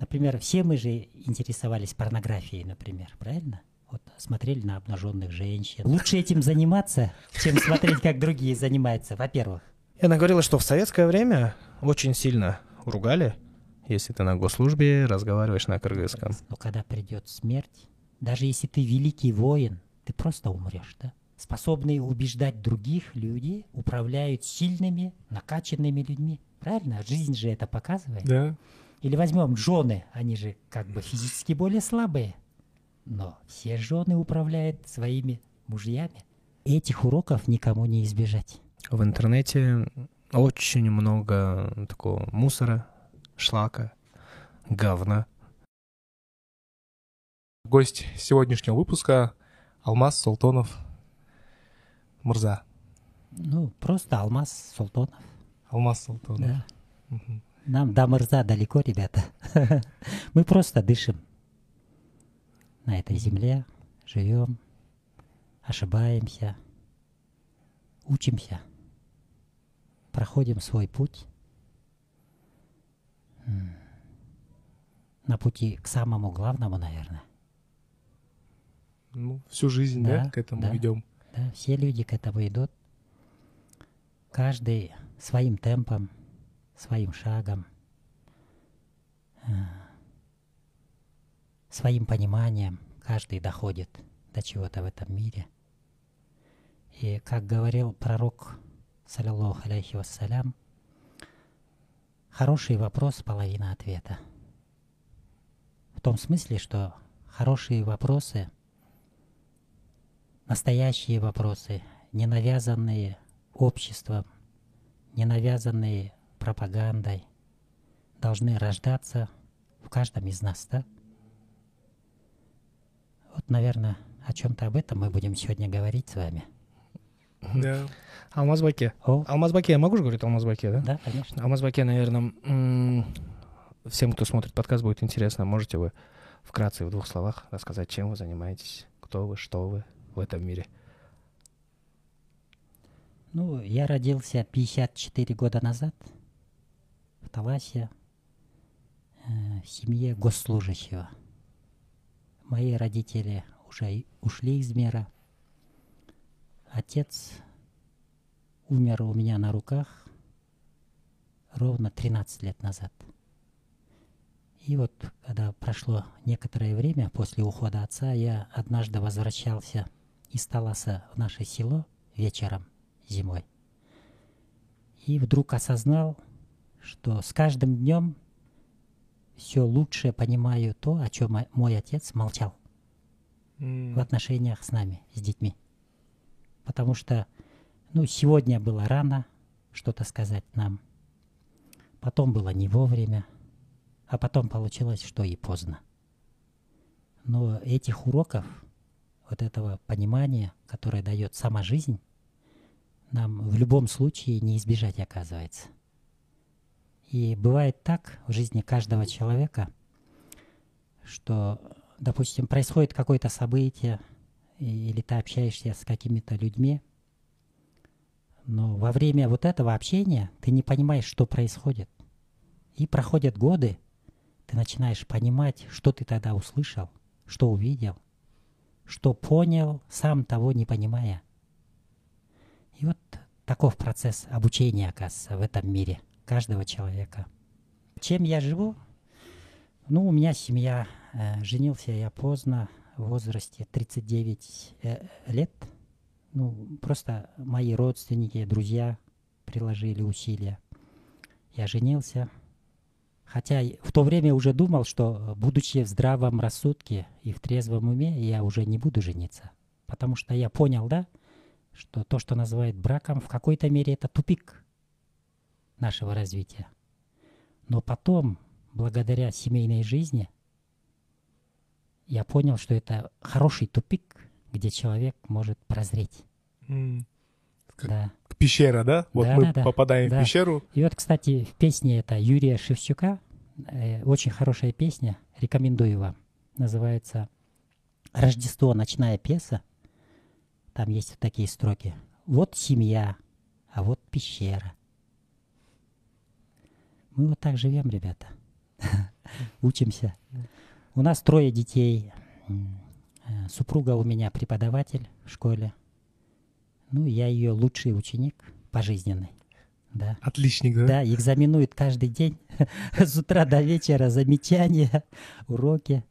Например, все мы же интересовались порнографией, например, правильно? Вот смотрели на обнаженных женщин. Лучше этим заниматься, чем смотреть, как другие занимаются, во-первых. И она говорила, что в советское время очень сильно ругали, если ты на госслужбе разговариваешь на кыргызском. Но когда придет смерть, даже если ты великий воин, ты просто умрешь, да? Способные убеждать других люди управляют сильными, накачанными людьми. Правильно? Жизнь же это показывает. Да. Или возьмем жены, они же как бы физически более слабые. Но все жены управляют своими мужьями. Этих уроков никому не избежать. В интернете очень много такого мусора, шлака, говна. Гость сегодняшнего выпуска Алмаз Султонов Мурза. Ну, просто Алмаз Султонов. Алмаз Султонов. Да. Мгм. Нам до Мырза далеко, ребята. Мы просто дышим на этой земле, живем, ошибаемся, учимся, проходим свой путь на пути к самому главному, наверное. Ну, всю жизнь, да, Да, к этому да. идем. Да, все люди к этому идут. Каждый своим темпом, своим шагом, э, своим пониманием. Каждый доходит до чего-то в этом мире. И как говорил пророк, саллиллаху алейхи вассалям, хороший вопрос – половина ответа. В том смысле, что хорошие вопросы – настоящие вопросы, не навязанные обществом, не навязанные пропагандой, должны рождаться в каждом из нас, да? Вот, наверное, о чем-то об этом мы будем сегодня говорить с вами. Да. Алмазбаке. О, Алмазбаке, я могу же говорить Алмазбаке, да? да, конечно. Алмазбаке, наверное, всем, кто смотрит подкаст, будет интересно. Можете вы вкратце в двух словах рассказать, чем вы занимаетесь, кто вы, что вы в этом мире? Ну, я родился 54 года назад в Таласе, э, в семье госслужащего. Мои родители уже ушли из мира. Отец умер у меня на руках ровно 13 лет назад. И вот, когда прошло некоторое время после ухода отца, я однажды возвращался из Таласа в наше село вечером зимой. И вдруг осознал, что с каждым днем все лучше понимаю то, о чем мо- мой отец молчал М, в отношениях с нами, с детьми. Потому что, ну, сегодня было рано что-то сказать нам, потом было не вовремя, а потом получилось, что и поздно. Но этих уроков, вот этого понимания, которое дает сама жизнь, нам в любом случае не избежать оказывается. И бывает так в жизни каждого человека, что, допустим, происходит какое-то событие, или ты общаешься с какими-то людьми, но во время вот этого общения ты не понимаешь, что происходит. И проходят годы, ты начинаешь понимать, что ты тогда услышал, что увидел, что понял, сам того не понимая. И вот таков процесс обучения, оказывается, в этом мире каждого человека. Чем я живу? Ну, у меня семья. э, женился я поздно, в возрасте 39 э, лет. Ну, просто мои родственники, друзья приложили усилия. Я женился. Хотя в то время уже думал, что, будучи в здравом рассудке и в трезвом уме, я уже не буду жениться. Потому что я понял, да, что то, что называют браком, в какой-то мере это тупик нашего развития. Но потом, благодаря семейной жизни, я понял, что это хороший тупик, где человек может прозреть. Как- Да. Пещера, да? Вот Да, мы да, да. попадаем Да. в пещеру. И вот, кстати, в песне это Юрия Шевчука, э, очень хорошая песня, рекомендую вам. Называется «Рождество. Ночная пьеса». Там есть вот такие строки. Вот семья, а вот пещера. Мы вот так живем, ребята. учимся. У нас трое детей. Э, Супруга у меня преподаватель в школе. Ну, я ее лучший ученик пожизненный. Да. Отличник, да? Да, экзаменует каждый день с утра до вечера, замечания, уроки.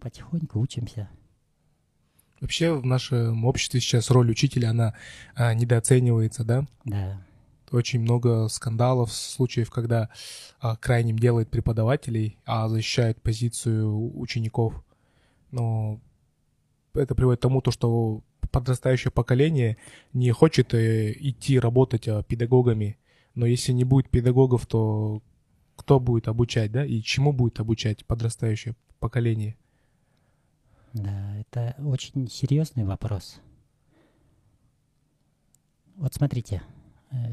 Потихоньку учимся. Вообще в нашем обществе сейчас роль учителя, она а, недооценивается, да? Да, Очень много скандалов, случаев, когда а, крайним делает преподавателей, а защищает позицию учеников. Но это приводит к тому, то, что подрастающее поколение не хочет э, идти работать а, педагогами. Но если не будет педагогов, то кто будет обучать, да? И чему будет обучать подрастающее поколение? да, это очень серьезный вопрос. Вот смотрите,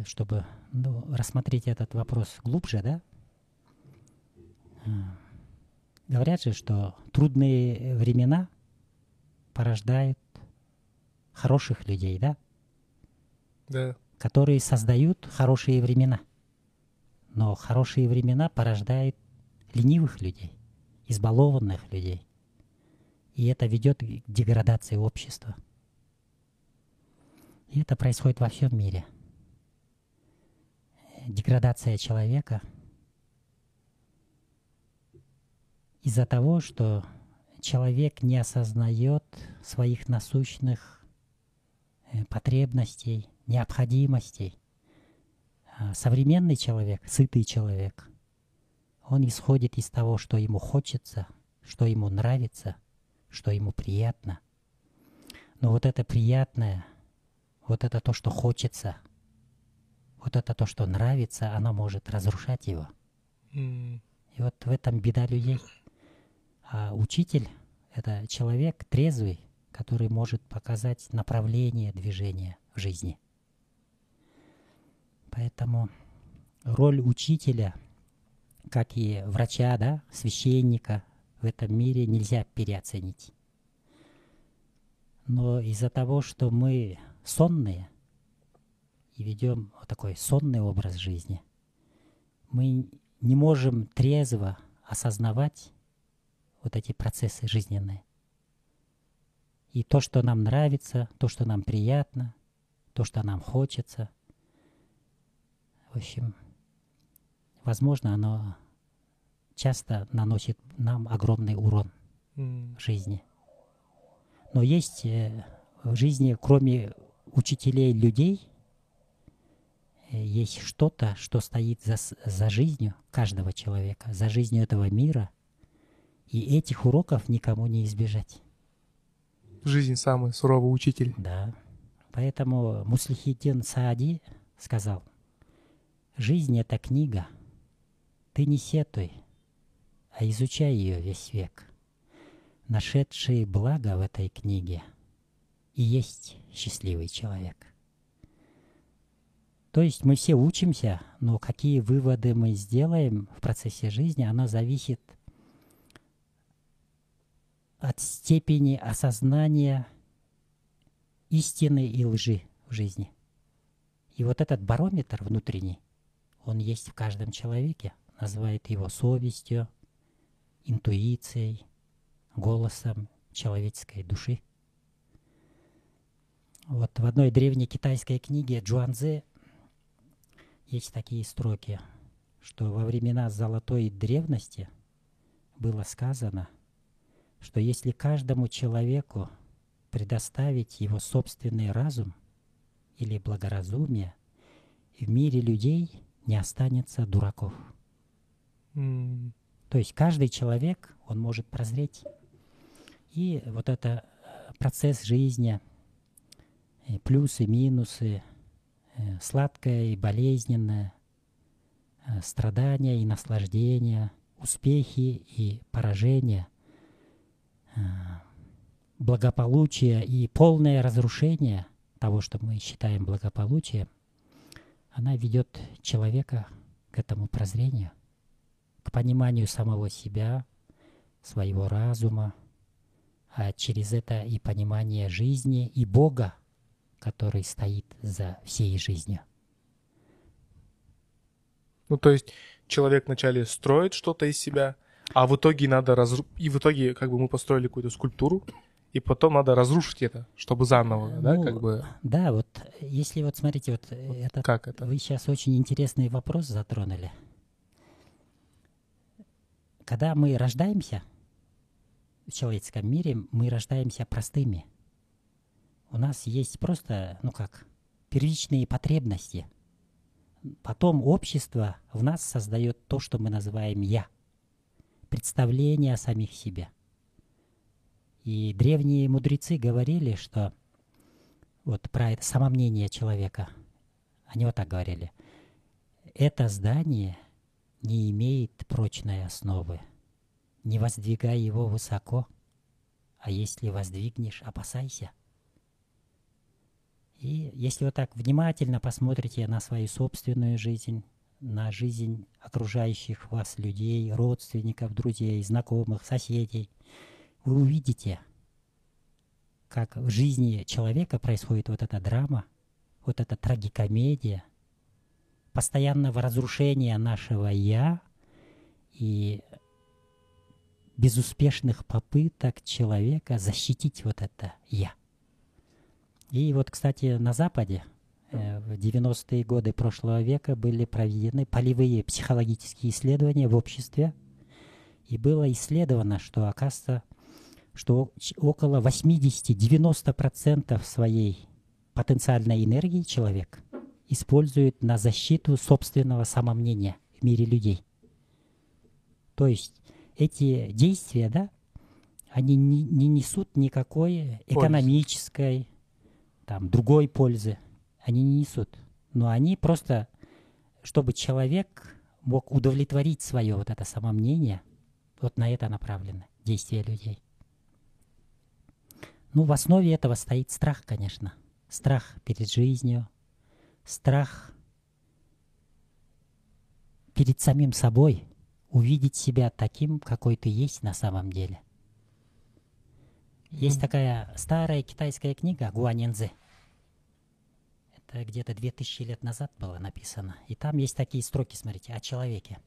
чтобы ну, рассмотреть этот вопрос глубже, да? э, Говорят же, что трудные времена порождают хороших людей, да? Да. которые создают хорошие времена. Но хорошие времена порождают ленивых людей, избалованных людей. И это ведет к деградации общества. И это происходит во всем мире. Деградация человека из-за того, что человек не осознает своих насущных э, потребностей, необходимостей. А Современный человек, сытый человек, он исходит из того, что ему хочется, что ему нравится, что ему приятно. Но вот это приятное, вот это то, что хочется, вот это то, что нравится, оно может разрушать его. М, И вот в этом беда людей. А учитель — это человек трезвый, который может показать направление движения в жизни. Поэтому роль учителя, как и врача, да, священника в этом мире нельзя переоценить. Но из-за того, что мы сонные и ведем вот такой сонный образ жизни, мы не можем трезво осознавать вот эти процессы жизненные. И то, что нам нравится, то, что нам приятно, то, что нам хочется. В общем, возможно, оно часто наносит нам огромный урон в жизни. Но есть э, в жизни, кроме учителей людей, есть что-то, что стоит за, за жизнью каждого человека, за жизнью этого мира. И этих уроков никому не избежать. Жизнь самый суровый учитель. Да. Поэтому Муслихиддин Саади сказал, «Жизнь — это книга. Ты не сетуй, а изучай ее весь век. Нашедший благо в этой книге и есть счастливый человек». То есть мы все учимся, но какие выводы мы сделаем в процессе жизни, оно зависит от степени осознания истины и лжи в жизни. И вот этот барометр внутренний, он есть в каждом человеке, называет его совестью, интуицией, голосом человеческой души. Вот в одной древней китайской книге Джуанзе есть такие строки, что во времена золотой древности было сказано, что если каждому человеку предоставить его собственный разум или благоразумие, в мире людей не останется дураков. М, То есть каждый человек, он может прозреть. И вот это э, процесс жизни, плюсы, минусы, сладкое и болезненное, э, страдания и наслаждения, успехи и поражения, э, благополучие и полное разрушение того, что мы считаем благополучием, она ведет человека к этому прозрению, к пониманию самого себя, своего разума, а через это и понимание жизни и Бога, который стоит за всей жизнью. Ну, то есть человек вначале строит что-то из себя, А в итоге надо разру... И в итоге как бы мы построили какую-то скульптуру, и потом надо разрушить это, чтобы заново, да, Ну, как бы... Да, вот если вот смотрите, вот это Как это? Вы сейчас очень интересный вопрос затронули. Когда мы рождаемся в человеческом мире, мы рождаемся простыми. У нас есть просто, ну как, первичные потребности. Потом общество в нас создает то, что мы называем «я». Представление о самих себе. И древние мудрецы говорили, что вот про это самомнение человека. Они вот так говорили. Это здание не имеет прочной основы. Не воздвигай его высоко, а если воздвигнешь, опасайся. И если вот так внимательно посмотрите на свою собственную жизнь, на жизнь окружающих вас людей, родственников, друзей, знакомых, соседей, вы увидите, как в жизни человека происходит вот эта драма, вот эта трагикомедия, постоянного разрушения нашего «я» и безуспешных попыток человека защитить вот это «я». И вот, кстати, на Западе э, в 90-е годы прошлого века были проведены полевые психологические исследования в обществе, и было исследовано, что, оказывается, что около 80-90% своей потенциальной энергии человек использует на защиту собственного самомнения в мире людей. То есть эти действия, да, они не, не несут никакой экономической, там, другой пользы. Они не несут. Но они просто, чтобы человек мог удовлетворить свое вот это самомнение, вот на это направлены действия людей. Ну, в основе этого стоит страх, конечно. Страх перед жизнью, страх перед самим собой, увидеть себя таким, какой ты есть на самом деле. Есть Мгм. такая старая китайская книга Гуанинзы. Это где-то 2000 лет назад было написано. И там есть такие строки, смотрите, о человеке.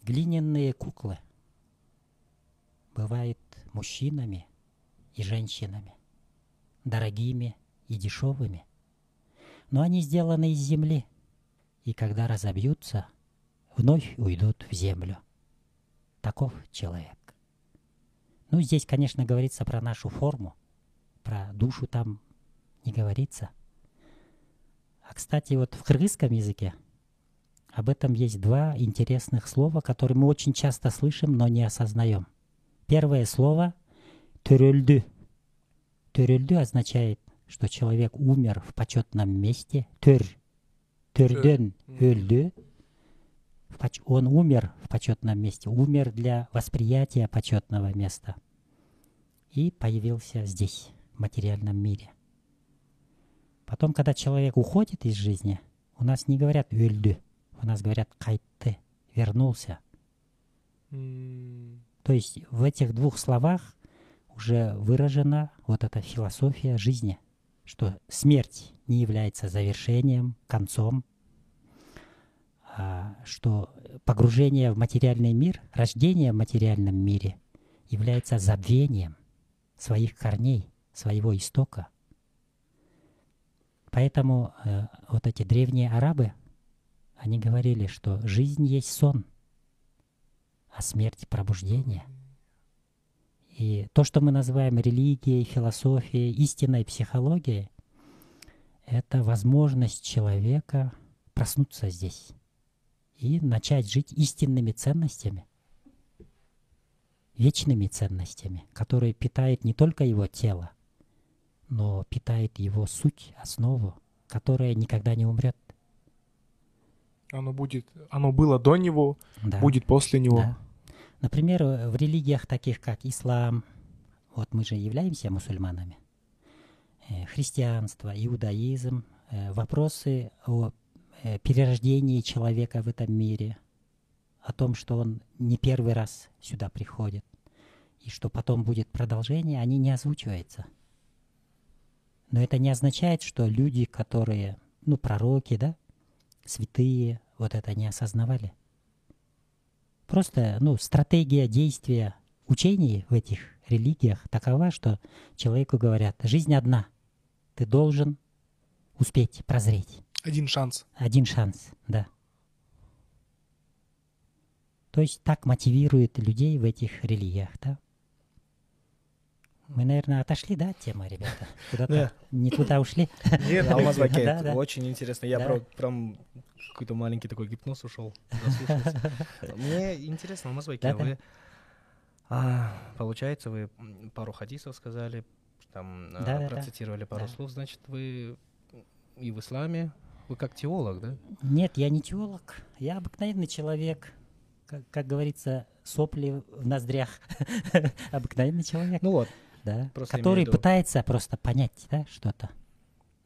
Глиняные куклы бывают мужчинами и женщинами, дорогими и дешевыми. Но они сделаны из земли, и когда разобьются, вновь уйдут в землю. Таков человек. Ну, здесь, конечно, говорится про нашу форму, про душу там не говорится. А, кстати, вот в кыргызском языке об этом есть два интересных слова, которые мы очень часто слышим, но не осознаем. Первое слово «төрөлдү». «Төрөлдү» означает, что человек умер в почетном месте. «өлдү». В поч- Он умер в почетном месте, умер для восприятия почетного места. И появился здесь, материальном мире. Потом, когда человек уходит из жизни, у нас не говорят «өлдү», у нас говорят «кайтты», «вернулся». То есть в этих двух словах уже выражена вот эта философия жизни, что смерть не является завершением, концом, а что погружение в материальный мир, рождение в материальном мире является забвением своих корней, своего истока. Поэтому э, вот эти древние арабы, они говорили, что жизнь есть сон, а смерть — пробуждение. И то, что мы называем религией, философией, истинной психологией, это возможность человека проснуться здесь и начать жить истинными ценностями, вечными ценностями, которые питают не только его тело, но питает его суть, основу, которая никогда не умрет. Оно будет, оно было до него, Да. будет после него. Да. Например, в религиях таких как ислам, вот мы же являемся мусульманами, э, христианство, иудаизм, э, вопросы о э, перерождении человека в этом мире, о том, что он не первый раз сюда приходит, и что потом будет продолжение, они не озвучиваются. Но это не означает, что люди, которые, ну, пророки, да, святые, вот это не осознавали. просто, ну, стратегия действия учений в этих религиях такова, что человеку говорят, жизнь одна, ты должен успеть прозреть. Один шанс. Один шанс, да. То есть так мотивирует людей в этих религиях, да? Мы, наверное, отошли, да, от темы, ребята? Куда-то Да. не туда ушли. Нет, Алмаз Баке, Да, да. очень интересно. Я Да. про- прям какой-то маленький такой гипноз ушел. Мне интересно, Алмаз Баке, Да-да. вы... а, Получается, вы пару хадисов сказали, там а, процитировали пару Да. слов, значит, вы и в исламе, вы как теолог, да? Нет, я не теолог, я обыкновенный человек. Как, как говорится, сопли в ноздрях. обыкновенный человек, Ну вот, да, просто который пытается просто понять, да, что-то.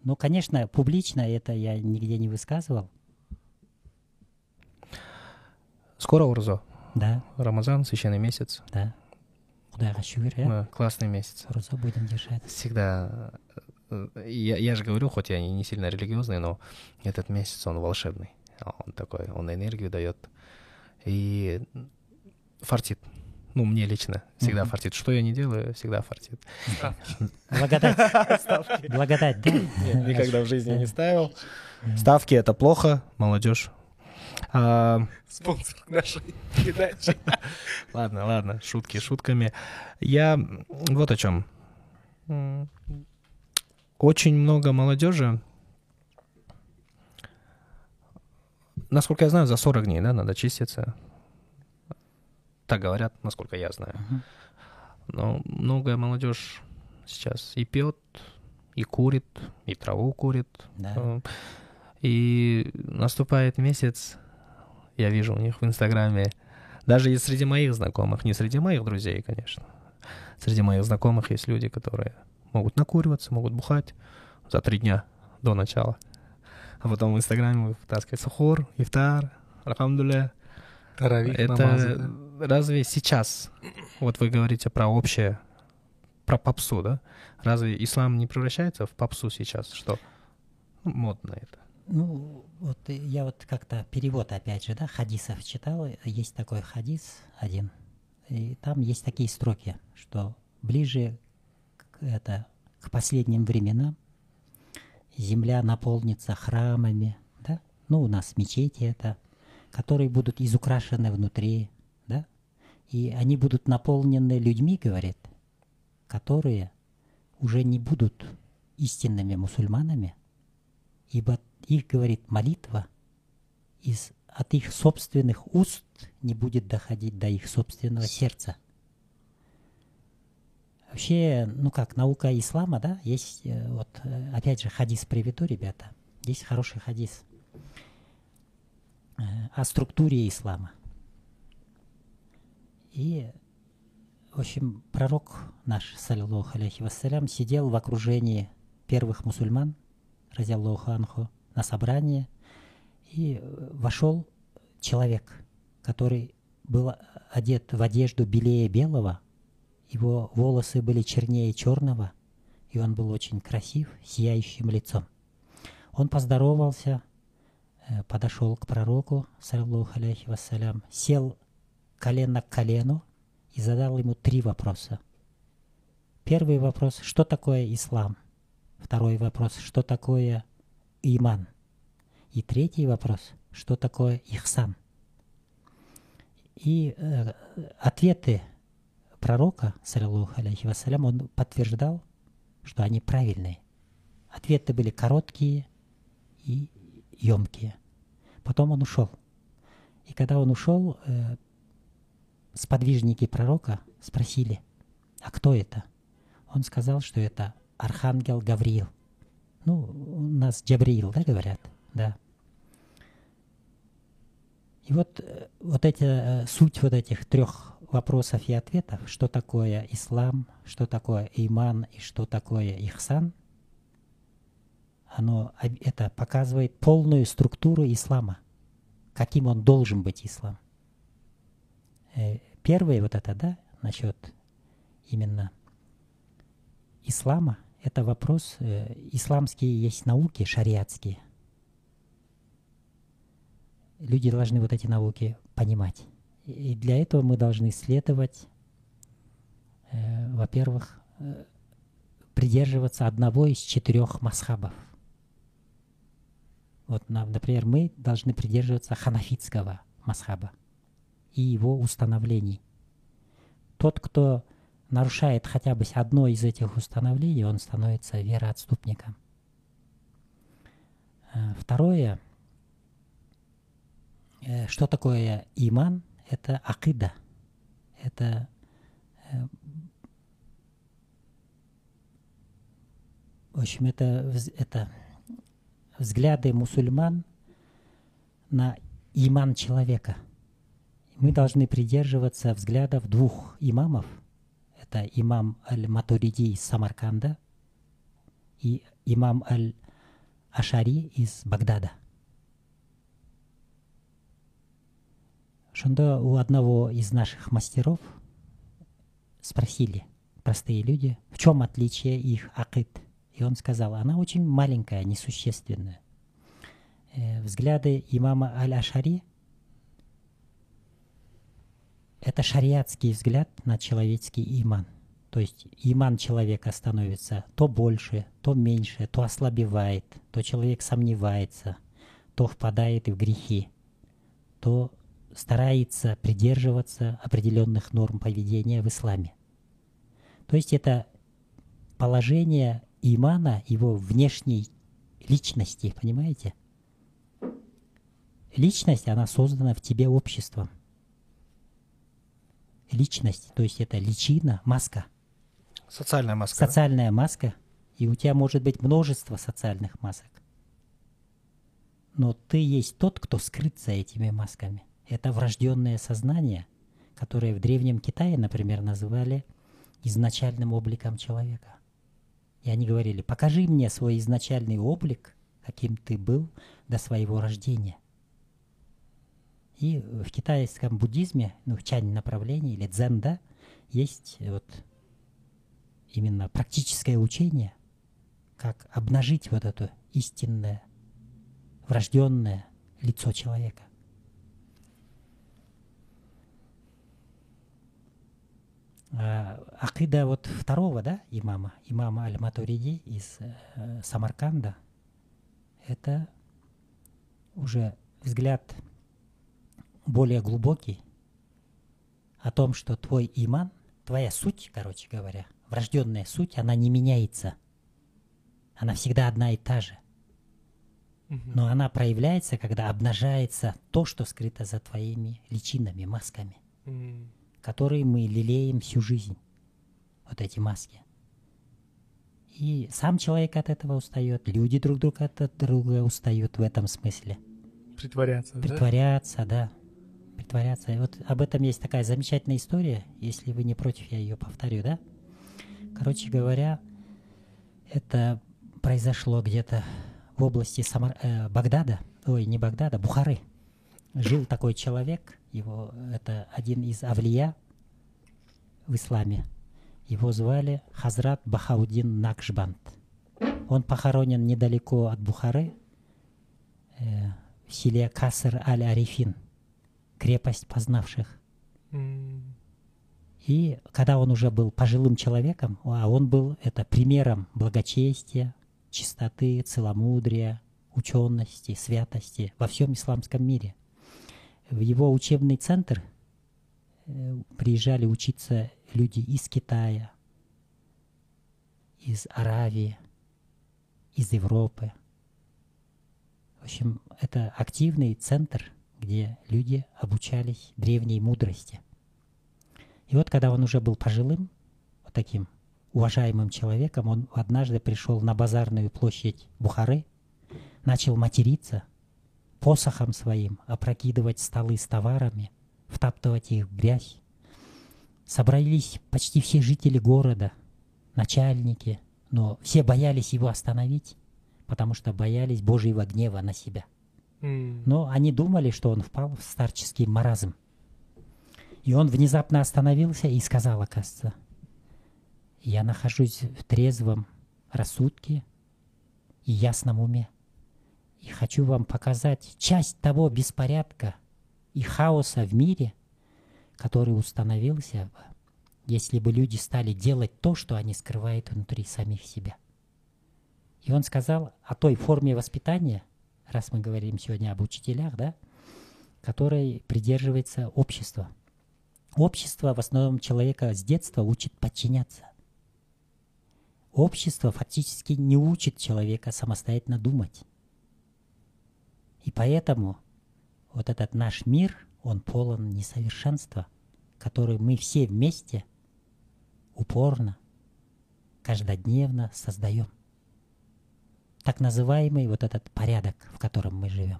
Ну, конечно, публично это я нигде не высказывал, скоро Урзо, да, Рамазан, священный месяц, да. Куда шүгір, иә? Да, классный месяц. Роза будем держать. Всегда, э, я, я же говорю, хоть я не сильно религиозный, но этот месяц, он волшебный. Он такой, он энергию дает. И фартит. Ну, мне лично всегда Мгм. фартит. Что я не делаю, всегда фартит. Благодать. Благодать, да? Нет, никогда в жизни не ставил. Ставки — это плохо, молодежь. А, Спонсор нашей передачи. Ладно, ладно, шутки шутками. Я вот о чем. Очень много молодежи. Насколько я знаю, за 40 дней, да, надо чиститься. Так говорят, насколько я знаю. Мгм. Но многое молодежь сейчас и пьет, и курит, и траву курит. Да. Э, И наступает месяц, я вижу у них в Инстаграме, даже и среди моих знакомых, не среди моих друзей, конечно, среди моих знакомых есть люди, которые могут накуриваться, могут бухать за три дня до начала. А потом в Инстаграме вытаскивает сухор, ифтар, алхамдуля. Таравих, Это намазы, да. Разве сейчас, вот вы говорите про общее, про попсу, да? Разве ислам не превращается в попсу сейчас? Что модно это? Ну, вот я вот как-то перевод, опять же, да, хадисов читал. Есть такой хадис один. И там есть такие строки, что ближе к, это, к последним временам земля наполнится храмами, да? Ну, у нас мечети это, которые будут изукрашены внутри? И они будут наполнены людьми, говорит, которые уже не будут истинными мусульманами, ибо их, говорит, молитва из, от их собственных уст не будет доходить до их собственного сердца. Вообще, ну как, наука ислама, да, есть, э, вот, э, опять же, хадис приведу, ребята. Есть хороший хадис э, о структуре ислама. И, в общем, пророк наш, саллиллаху алейхи вассалям, сидел в окружении первых мусульман, разяллаху анху, на собрание, и э, вошел человек, который был одет в одежду белее белого, его волосы были чернее черного, и он был очень красив, сияющим лицом. Он поздоровался, э, подошел к пророку, саллиллаху алейхи вассалям, сел колено к колену и задал ему три вопроса. Первый вопрос, что такое ислам? Второй вопрос, что такое иман? И третий вопрос, что такое ихсан? И э, ответы пророка, саллиллаху алейхи вассалям, он подтверждал, что они правильные. Ответы были короткие и емкие. Потом он ушел. И когда он ушел, э, сподвижники пророка спросили, а кто это? Он сказал, что это архангел Гавриил. Ну, у нас Джабриил, да, говорят? Да. И вот, э, вот эти, э, суть вот этих трех вопросов и ответов, что такое ислам, что такое иман и что такое ихсан, оно это показывает полную структуру ислама, каким он должен быть ислам. Первое вот это, да, насчет именно ислама, это вопрос, э, исламские есть науки, шариатские. Люди должны вот эти науки понимать. И для этого мы должны следовать, э, во-первых, э, придерживаться одного из четырех масхабов. Вот, например, мы должны придерживаться ханафитского масхаба и его установлений. Тот, кто нарушает хотя бы одно из этих установлений, он становится вероотступником. Э, второе, э, что такое иман? Это акида. Это э, в общем, это, это взгляды мусульман на иман человека. Мы должны придерживаться взглядов двух имамов – это имам Аль-Матуриди из Самарканда и имам Аль-Ашари из Багдада. Шунда у одного из наших мастеров спросили простые люди, в чем отличие их акид. И он сказал, она очень маленькая, несущественная. Э, взгляды имама Аль-Ашари это шариатский взгляд на человеческий иман. То есть иман человека становится то больше, то меньше, то ослабевает, то человек сомневается, то впадает в грехи, то старается придерживаться определенных норм поведения в исламе. То есть это положение имана, его внешней личности, понимаете? Личность, она создана в тебе обществом личность, то есть это личина, маска. Социальная маска. Социальная маска. И у тебя может быть множество социальных масок. Но ты есть тот, кто скрыт за этими масками. Это врожденное сознание, которое в Древнем Китае, например, называли изначальным обликом человека. И они говорили, покажи мне свой изначальный облик, каким ты был до своего рождения – и в китайском буддизме, ну, в чань направлении или дзен, да, есть вот именно практическое учение, как обнажить вот это истинное, врожденное лицо человека. А, акида вот второго, да, имама, имама Аль-Матуриди из э, Самарканда, это уже взгляд более глубокий, о том, что твой иман, твоя суть, короче говоря, врожденная суть, она не меняется. Она всегда одна и та же. Но она проявляется, когда обнажается то, что скрыто за твоими личинами, масками, которые мы лелеем всю жизнь. Вот эти маски. И сам человек от этого устает, люди друг друга от друга устают в этом смысле. Притворяться, Притворяться, да. да притворяться. И вот об этом есть такая замечательная история, если вы не против, я ее повторю, да? Короче говоря, это произошло где-то в области Самар... э, Багдада, ой, не Багдада, Бухары. Жил такой человек, его, это один из авлия в исламе. Его звали Хазрат Бахаудин Накшбанд. Он похоронен недалеко от Бухары, э, в селе Каср аль-Арифин – крепость познавших. И когда он уже был пожилым человеком, а он был это примером благочестия, чистоты, целомудрия, учености, святости во всем исламском мире. В его учебный центр э, приезжали учиться люди из Китая, из Аравии, из Европы. В общем, это активный центр – где люди обучались древней мудрости. И вот когда он уже был пожилым, вот таким уважаемым человеком, он однажды пришел на базарную площадь Бухары, начал материться, посохом своим опрокидывать столы с товарами, втаптывать их в грязь. Собрались почти все жители города, начальники, но все боялись его остановить, потому что боялись Божьего гнева на себя – но они думали, что он впал в старческий маразм. И он внезапно остановился и сказал, оказывается, я нахожусь в трезвом рассудке и ясном уме. И хочу вам показать часть того беспорядка и хаоса в мире, который установился если бы люди стали делать то, что они скрывают внутри самих себя. И он сказал о той форме воспитания, раз мы говорим сегодня об учителях, да, которой придерживается общество. Общество в основном человека с детства учит подчиняться. Общество фактически не учит человека самостоятельно думать. И поэтому вот этот наш мир, он полон несовершенства, который мы все вместе упорно, каждодневно создаем. Так называемый вот этот порядок, в котором мы живем.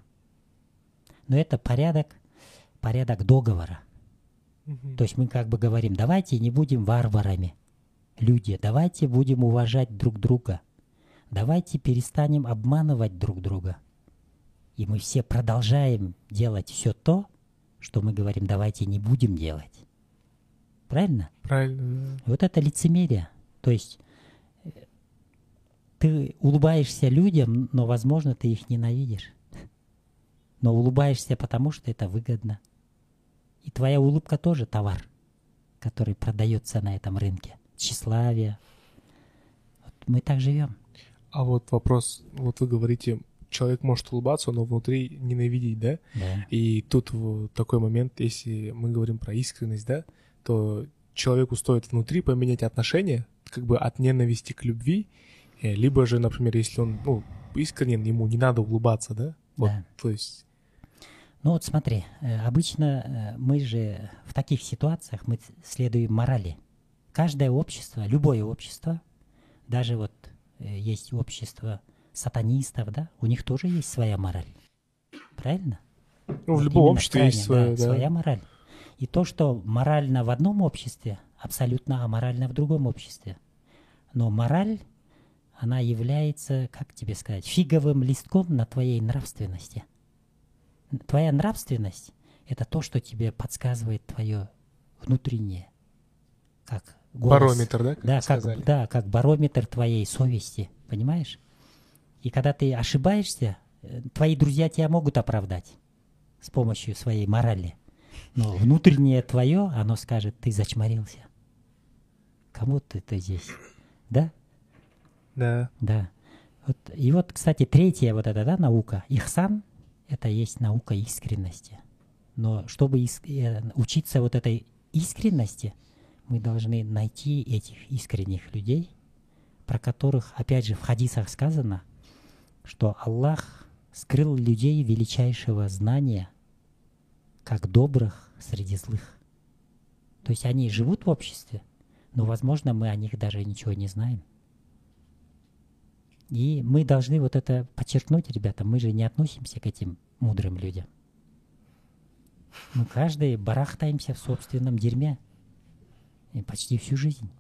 Но это порядок, порядок договора. То есть мы как бы говорим, давайте не будем варварами. Люди, давайте будем уважать друг друга. Давайте перестанем обманывать друг друга. И мы все продолжаем делать все то, что мы говорим, давайте не будем делать. Правильно? Правильно. Вот это лицемерие. То есть ты улыбаешься людям, но, возможно, ты их ненавидишь. Но улыбаешься потому, что это выгодно. И твоя улыбка тоже товар, который продается на этом рынке. Тщеславие. Вот мы так живем. А вот вопрос, вот вы говорите, человек может улыбаться, но внутри ненавидеть, да? Да. И тут в такой момент, если мы говорим про искренность, да, то человеку стоит внутри поменять отношение, как бы от ненависти к любви, либо же, например, если он, ну, искренен, ему не надо улыбаться, да? Вот, Да. то есть, Ну вот смотри, э, обычно э, мы же в таких ситуациях мы следуем морали. Каждое общество, любое общество, даже вот э, есть общество сатанистов, да, у них тоже есть своя мораль. Правильно? ну, в любом обществе есть крайне, своя, да, да. своя мораль. И то, что морально в одном обществе, абсолютно аморально в другом обществе. Но мораль, она является, как тебе сказать, фиговым листком на твоей нравственности. Твоя нравственность – это то, что тебе подсказывает твое внутреннее, как голос. Барометр, да, как Да, как, да, как барометр твоей совести, понимаешь? И когда ты ошибаешься, э, твои друзья тебя могут оправдать с помощью своей морали. Но внутреннее твое, оно скажет, ты зачморился. Кому ты это здесь? Да? Да. Да. Вот, и вот, кстати, третья вот эта да, наука, ихсан, это есть наука искренности. Но чтобы ис- э, учиться вот этой искренности, мы должны найти этих искренних людей, про которых, опять же, в хадисах сказано, что Аллах скрыл людей величайшего знания, как добрых среди злых. То есть они живут в обществе, но, возможно, мы о них даже ничего не знаем. И мы должны вот это подчеркнуть, ребята, мы же не относимся к этим мудрым людям. Мы каждый барахтаемся в собственном дерьме. И почти всю жизнь.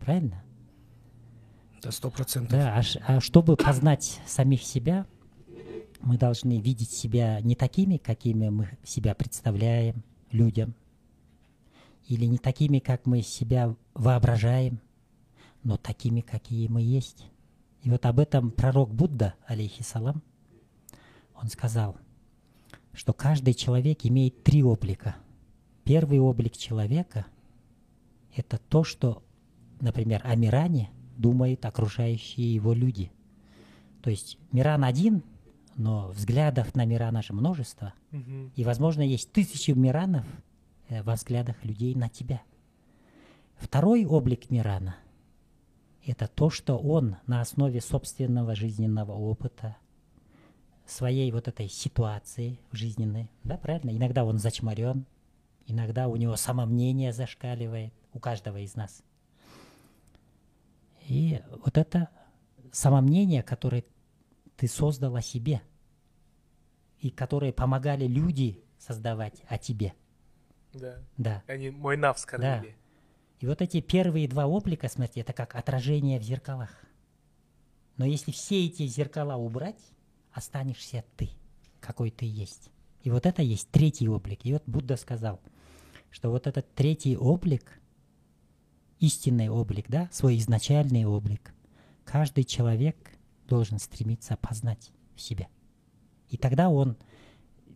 Правильно? Да, сто процентов. Да, а, а чтобы познать самих себя, мы должны видеть себя не такими, какими мы себя представляем людям, или не такими, как мы себя воображаем, но такими, какие мы есть. И вот об этом пророк Будда, алейхиссалам, он сказал, что каждый человек имеет три облика. Первый облик человека – это то, что, например, о Миране думают окружающие его люди. То есть Миран один, но взглядов на Мирана же множество. Мгм. И, возможно, есть тысячи Миранов э, во взглядах людей на тебя. Второй облик Мирана – это то, что он на основе собственного жизненного опыта, своей вот этой ситуации жизненной, да, правильно? Иногда он зачморен, иногда у него самомнение зашкаливает, у каждого из нас. И вот это самомнение, которое ты создал о себе, и которые помогали люди создавать о тебе. Да. Да. Они мой нав скормили. И вот эти первые два облика, смотрите, это как отражение в зеркалах. Но если все эти зеркала убрать, останешься ты, какой ты есть. И вот это есть третий облик. И вот Будда сказал, что вот этот третий облик, истинный облик, да, свой изначальный облик, каждый человек должен стремиться познать в себе. И тогда он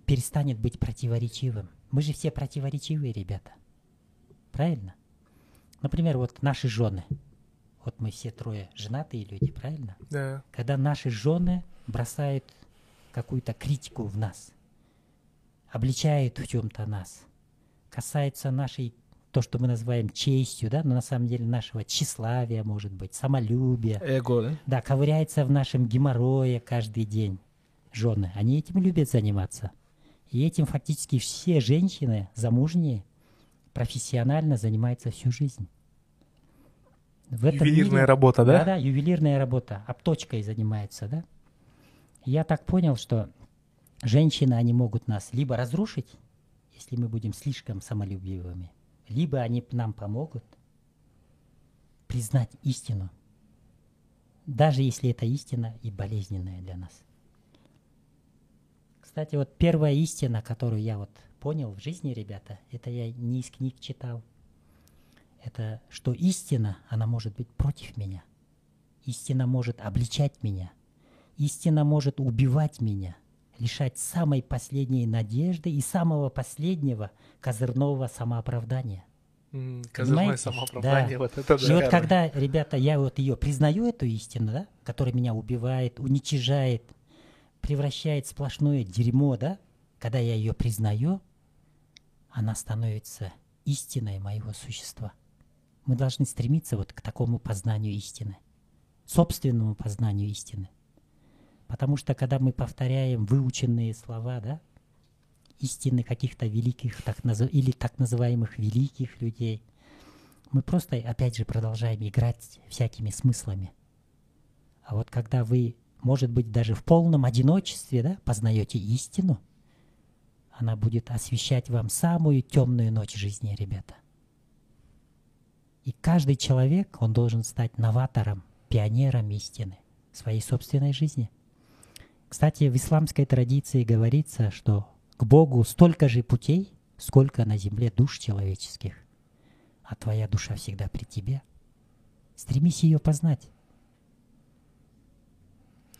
перестанет быть противоречивым. Мы же все противоречивые ребята. правильно? Например, вот наши жены. Вот мы все трое женатые люди, правильно? Да. Когда наши жены бросают какую-то критику в нас, обличают в чем-то нас, касается нашей, то, что мы называем честью, да, но на самом деле нашего тщеславия, может быть, самолюбия, Эго, да? да, ковыряется в нашем геморрое каждый день. Жены, они этим любят заниматься. И этим фактически все женщины замужние профессионально занимаются всю жизнь. В этом Ювелирная мире- работа, да? Да, да, ювелирная работа, обточкой занимается, да. Я так понял, что женщины, они могут нас либо разрушить, если мы будем слишком самолюбивыми, либо они нам помогут признать истину, даже если эта истина и болезненная для нас. Кстати, вот первая истина, которую я вот понял в жизни, ребята, это я не из книг читал. Это что истина, она может быть против меня. Истина может обличать меня. Истина может убивать меня, лишать самой последней надежды и самого последнего козырного самооправдания. М, Козырное Понимаете? самооправдание, Да. вот это И да. вот когда, ребята, я вот ее признаю, эту истину, да, которая меня убивает, уничижает, превращает в сплошное дерьмо, да, когда я ее признаю, она становится истиной моего существа. Мы должны стремиться вот к такому познанию истины, собственному познанию истины. Потому что когда мы повторяем выученные слова, да, истины каких-то великих так назыв- или так называемых великих людей, мы просто, опять же, продолжаем играть всякими смыслами. А вот когда вы, может быть, даже в полном одиночестве, да, познаете истину, она будет освещать вам самую темную ночь жизни, ребята. И каждый человек, он должен стать новатором, пионером истины своей собственной жизни. Кстати, в исламской традиции говорится, что к Богу столько же путей, сколько на земле душ человеческих а твоя душа всегда при тебе. Стремись ее познать.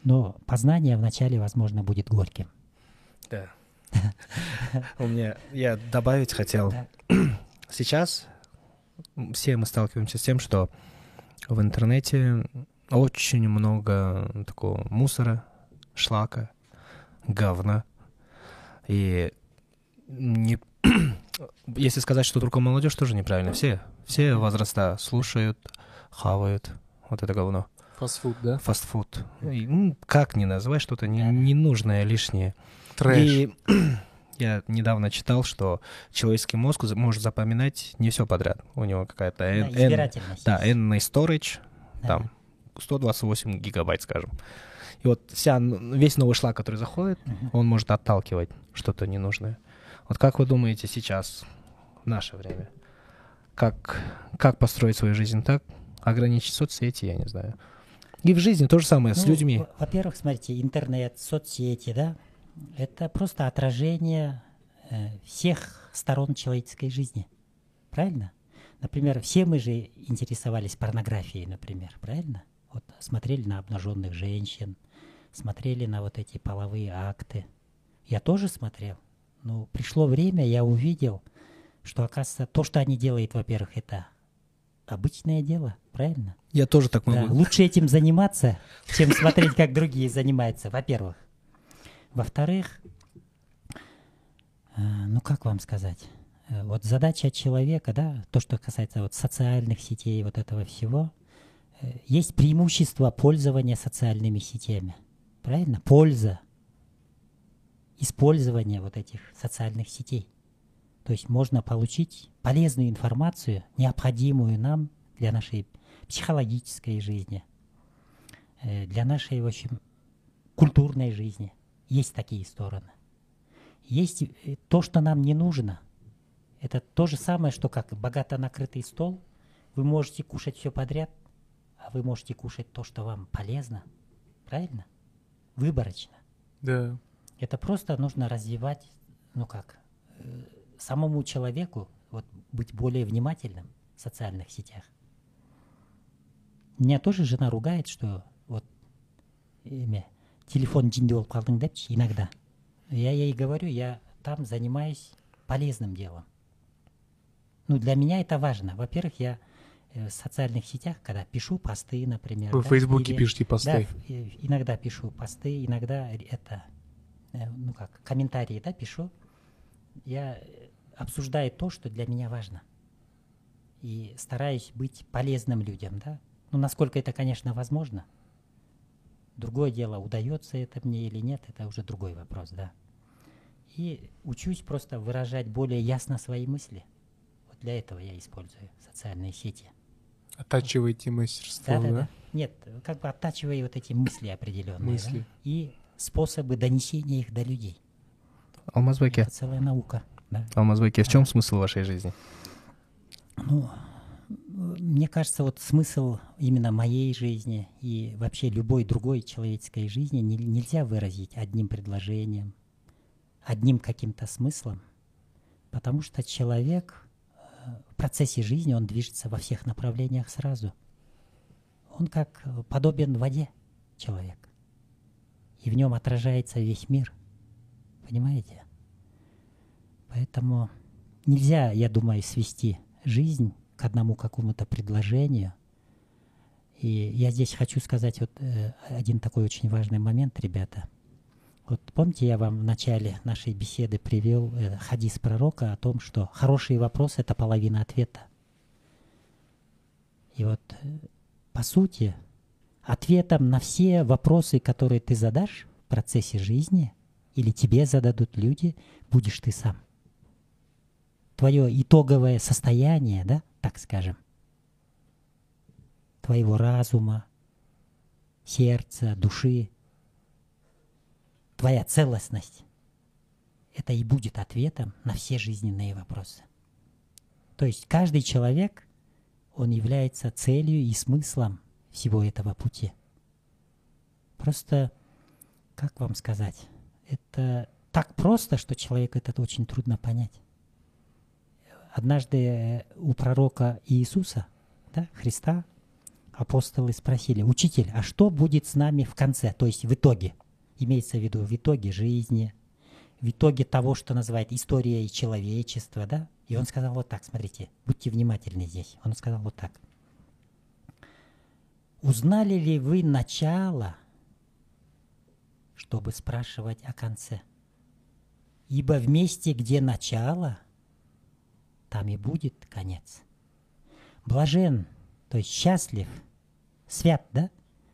Но познание вначале, возможно, будет горьким. Да. У меня, я добавить хотел. Сейчас все мы сталкиваемся с тем, что в интернете очень много такого мусора, шлака, говна. И не... если сказать, что только молодежь, тоже неправильно. Все, все возраста слушают, хавают вот это говно. Фастфуд, да? Фастфуд. И, ну, как не называй что-то не- ненужное, лишнее. Трэш. И я недавно читал, что человеческий мозг может запоминать не все подряд. У него какая-то Да, N, N- избирательность. да, n storage, Да. там 128 гигабайт, скажем. И вот вся, весь новый шлак, который заходит, Мгм. он может отталкивать что-то ненужное. Вот как вы думаете сейчас, в наше время, как, как построить свою жизнь так, ограничить соцсети, я не знаю. И в жизни то же самое с Ну, людьми. во- Во-первых, смотрите, интернет, соцсети, да, это просто отражение э, всех сторон человеческой жизни. Правильно? Например, все мы же интересовались порнографией, например, правильно? Вот смотрели на обнаженных женщин, смотрели на вот эти половые акты. Я тоже смотрел. Но пришло время, я увидел, что, оказывается, то, что они делают, во-первых, это обычное дело, правильно? Я тоже так Да, могу. лучше этим заниматься, чем смотреть, как другие занимаются, во-первых. Во-вторых, э, ну как вам сказать, Э, вот задача человека, да, то, что касается вот социальных сетей, вот этого всего, э, есть преимущество пользования социальными сетями, правильно? Польза использования вот этих социальных сетей. То есть можно получить полезную информацию, необходимую нам для нашей психологической жизни, для нашей, в общем, культурной жизни. Есть такие стороны. Есть э, то, что нам не нужно. Это то же самое, что как богато накрытый стол. Вы можете кушать все подряд, а вы можете кушать то, что вам полезно. Правильно? Выборочно. Да. Это просто нужно развивать, ну как, э, самому человеку вот, быть более внимательным в социальных сетях. Меня тоже жена ругает, что вот эме, телефон жинде болып қалдың депші иногда. Я ей говорю, я там занимаюсь полезным делом. Ну, для меня это важно. Во-первых, я э, в социальных сетях, когда пишу посты, например. Вы да, в Фейсбуке или- пишете посты. Да, э, иногда пишу посты, иногда это, э, ну как, комментарии, да, пишу. Я обсуждаю то, что для меня важно. И стараюсь быть полезным людям, да. Ну, насколько это, конечно, возможно. Другое дело, удается это мне или нет, это уже другой вопрос, да. И учусь просто выражать более ясно свои мысли. Вот для этого я использую социальные сети. Оттачиваете мастерство, Да, да? да, да. Нет, как бы оттачивая вот эти мысли определенные. Мысли. да, и способы донесения их до людей. Алмазбеке, Это целая наука. Да. Алмазбеке, в чем смысл вашей жизни? Ну, мне кажется, вот смысл именно моей жизни и вообще любой другой человеческой жизни не- нельзя выразить одним предложением, одним каким-то смыслом, потому что человек э, в процессе жизни, он движется во всех направлениях сразу. Он как подобен воде человек, и в нем отражается весь мир. Понимаете? Поэтому нельзя, я думаю, свести жизнь к одному какому-то предложению. И я здесь хочу сказать вот э, один такой очень важный момент, ребята. Вот помните, я вам в начале нашей беседы привел э, хадис пророка о том, что хороший вопрос — это половина ответа. И вот, э, по сути, ответом на все вопросы, которые ты задашь в процессе жизни, или тебе зададут люди, будешь ты сам твое итоговое состояние, да, так скажем, твоего разума, сердца, души, твоя целостность, это и будет ответом на все жизненные вопросы. То есть каждый человек, он является целью и смыслом всего этого пути. Просто, как вам сказать, это так просто, что человеку это очень трудно понять однажды э, у пророка Иисуса, да, Христа, апостолы спросили, учитель, а что будет с нами в конце, то есть в итоге? Имеется в виду в итоге жизни, в итоге того, что называют историей человечества, да? И он сказал вот так, смотрите, будьте внимательны здесь. Он сказал вот так. Узнали ли вы начало, чтобы спрашивать о конце? Ибо в месте, где начало, там и будет конец. Блажен, то есть счастлив, свят, да,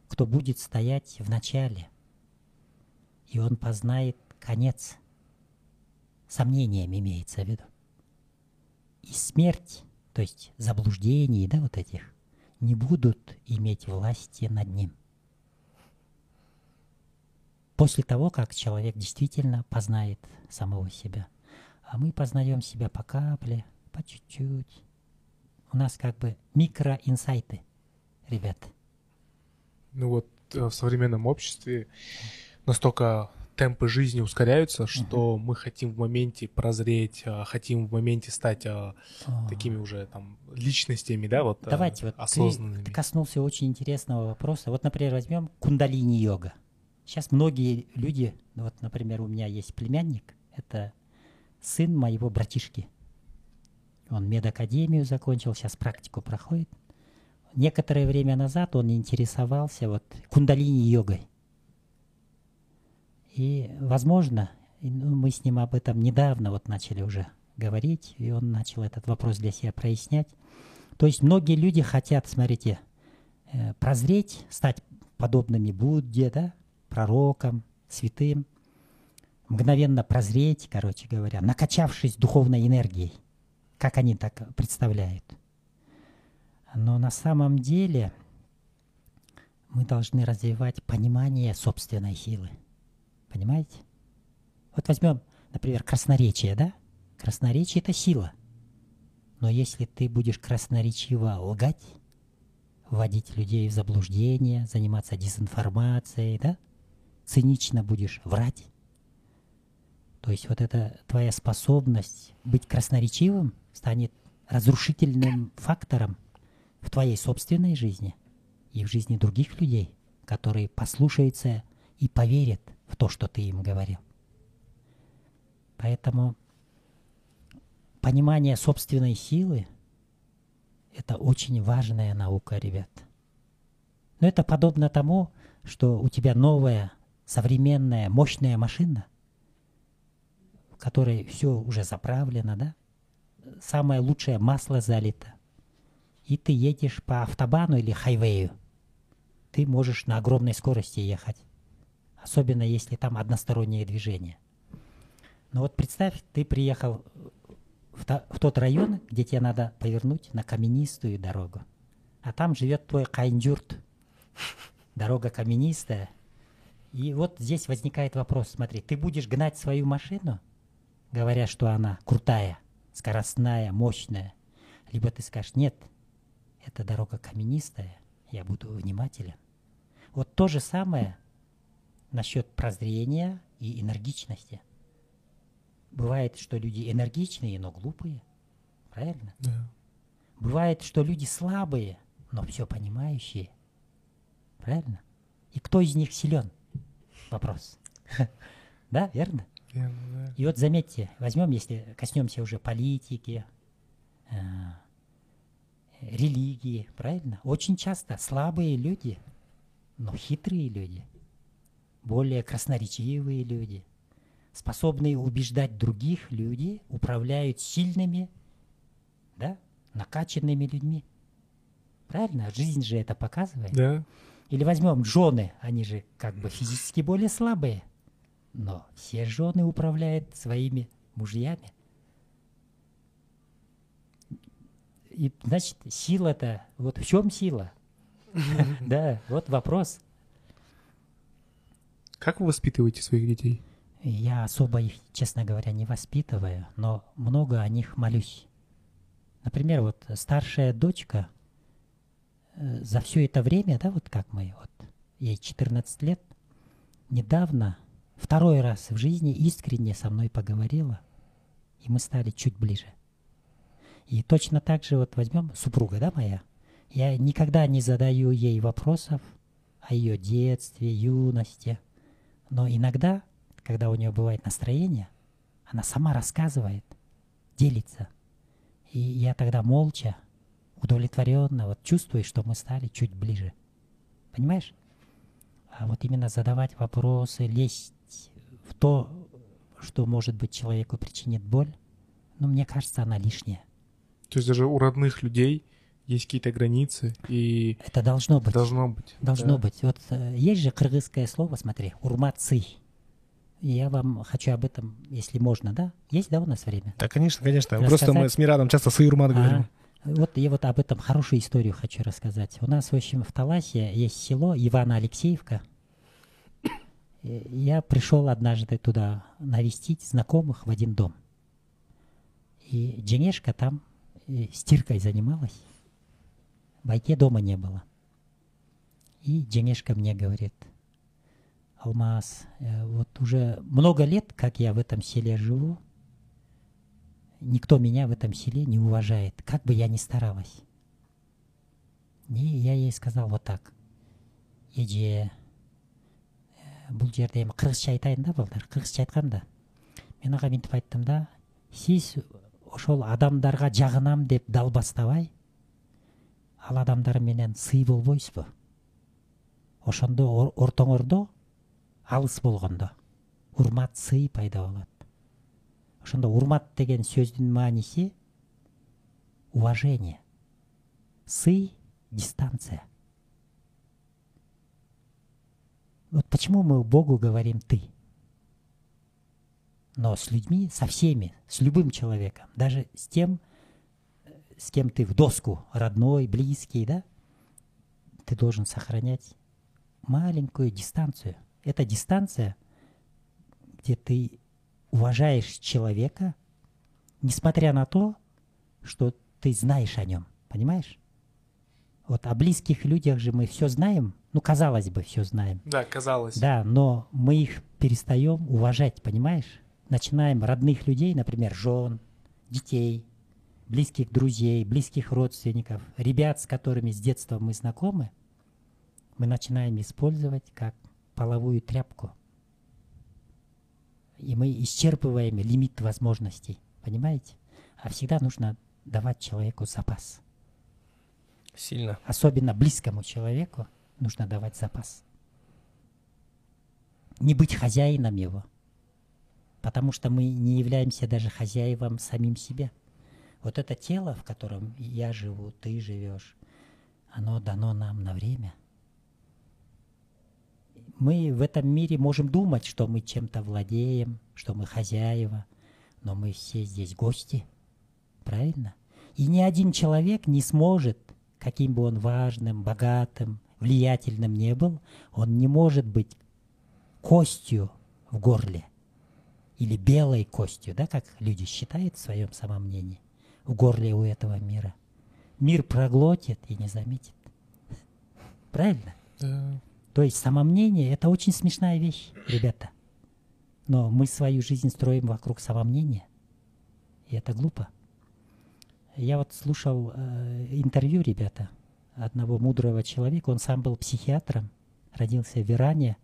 кто будет стоять в начале, и он познает конец. Сомнением имеется в виду. И смерть, то есть заблуждений, да, вот этих, не будут иметь власти над ним. После того, как человек действительно познает самого себя. А мы познаем себя по капле, по чуть-чуть. У нас как бы микроинсайты, ребят. Ну вот э, в современном обществе настолько темпы жизни ускоряются, что мы хотим в моменте прозреть, а, хотим в моменте стать а, О. такими уже там личностями, да, вот а, Давайте, вот осознанными. ты коснулся очень интересного вопроса. Вот, например, возьмем кундалини-йога. Сейчас многие люди, ну вот, например, у меня есть племянник, это сын моего братишки. Он медакадемию закончил, сейчас практику проходит. Некоторое время назад он интересовался вот кундалини-йогой. И, возможно, ну, мы с ним об этом недавно вот начали уже говорить, и он начал этот вопрос для себя прояснять. То есть многие люди хотят, смотрите, э, прозреть, стать подобными Будде, да, пророкам, святым, мгновенно прозреть, короче говоря, накачавшись духовной энергией, как они так представляют. Но на самом деле мы должны развивать понимание собственной силы. Понимаете? Вот возьмем, например, красноречие, да? Красноречие — это сила. Но если ты будешь красноречиво лгать, вводить людей в заблуждение, заниматься дезинформацией, да? Цинично будешь врать. То есть вот эта твоя способность быть красноречивым станет разрушительным фактором в твоей собственной жизни и в жизни других людей, которые послушаются и поверят в то, что ты им говорил. Поэтому понимание собственной силы – это очень важная наука, ребят. Но это подобно тому, что у тебя новая, современная, мощная машина, в которой все уже заправлено, да? Самое лучшее масло залито. И ты едешь по автобану или хайвею. Ты можешь на огромной скорости ехать. Особенно если там одностороннее движение. Но вот представь, ты приехал в, та, в тот район, где тебе надо повернуть на каменистую дорогу. А там живет твой кайнджурт. Дорога каменистая. И вот здесь возникает вопрос, смотри, ты будешь гнать свою машину, говоря, что она крутая, скоростная, мощная. Либо ты скажешь, нет, эта дорога каменистая, я буду внимателен. Вот то же самое насчет прозрения и энергичности – Бывает, что люди энергичные, но глупые. Правильно? Да. Бывает, что люди слабые, но все понимающие. Правильно? И кто из них силен? Вопрос. Да, верно? Да. И вот заметьте, возьмем, если коснемся уже политики, э, религии, правильно? Очень часто слабые люди, но хитрые люди, более красноречивые люди, способные убеждать других люди, управляют сильными, да, накачанными людьми. Правильно? Жизнь же это показывает. Да. Или возьмем жены, они же как бы физически более слабые, но все жены управляют своими мужьями. И значит, сила-то, вот в чем сила? Да, вот вопрос. Как вы воспитываете своих детей? Я особо их, честно говоря, не воспитываю, но много о них молюсь. Например, вот старшая дочка э, за все это время, да, вот как мы, вот ей 14 лет, недавно, второй раз в жизни искренне со мной поговорила, и мы стали чуть ближе. И точно так же вот возьмем супруга, да, моя, я никогда не задаю ей вопросов о ее детстве, юности, но иногда когда у нее бывает настроение, она сама рассказывает, делится. И я тогда молча, удовлетворенно вот чувствую, что мы стали чуть ближе. Понимаешь? А вот именно задавать вопросы, лезть в то, что, может быть, человеку причинит боль, ну, мне кажется, она лишняя. То есть даже у родных людей есть какие-то границы, и... Это должно быть. Должно быть. Должно да. быть. Вот э, есть же кыргызское слово, смотри, урмаций. Я вам хочу об этом, если можно, да? Есть, да, у нас время? Да, конечно, конечно. Рассказать? Просто мы с Мирадом часто сыурмат говорим. А, вот я вот об этом хорошую историю хочу рассказать. У нас, в общем, в Таласе есть село Ивана Алексеевка. Я пришел однажды туда навестить знакомых в один дом. И Дженешка там э, стиркой занималась. Байке дома не было. И Дженешка мне говорит – Алмаз. Э, вот уже много лет, как я в этом селе живу, никто меня в этом селе не уважает, как бы я ни старалась. И я ей сказал вот так. Еже, бұл жерде эми кыргызча айтайын да балдар кыргызча айткам да. Мен ага мынтип айттым да сиз ошол адамдарга жагынам деп далбастабай ал адамдар менен сый болбойсузбу ошондо ортоңордо алыс болгондо. Урмат сый пайда болот. Ошондо урмат деген сөздүн мааниси уважение. Сый дистанция. Вот почему мы богу говорим ты но с людьми со всеми с любым человеком даже с тем с кем ты в доску родной близкий да ты должен сохранять маленькую дистанцию это дистанция, где ты уважаешь человека, несмотря на то, что ты знаешь о нем. Понимаешь? Вот о близких людях же мы все знаем, ну, казалось бы, все знаем. Да, казалось. Да, но мы их перестаем уважать, понимаешь? Начинаем родных людей, например, жен, детей, близких друзей, близких родственников, ребят, с которыми с детства мы знакомы, мы начинаем использовать как половую тряпку. И мы исчерпываем лимит возможностей. Понимаете? а всегда нужно давать человеку запас. Сильно. Особенно близкому человеку нужно давать запас. Не быть хозяином его, потому что мы не являемся даже хозяевом самим себе. Вот это тело, в котором я живу, ты живешь, оно дано нам на время. Мы в этом мире можем думать, что мы чем-то владеем, что мы хозяева, но мы все здесь гости, правильно? И ни один человек не сможет, каким бы он важным, богатым, влиятельным не был, он не может быть костью в горле или белой костью, да, как люди считают в своем самомнении, в горле у этого мира. Мир проглотит и не заметит. Правильно? Да. То есть самомнение – это очень смешная вещь, ребята. Но мы свою жизнь строим вокруг самомнения. И это глупо. Я вот слушал э, интервью, ребята, одного мудрого человека. Он сам был психиатром, родился в Иране,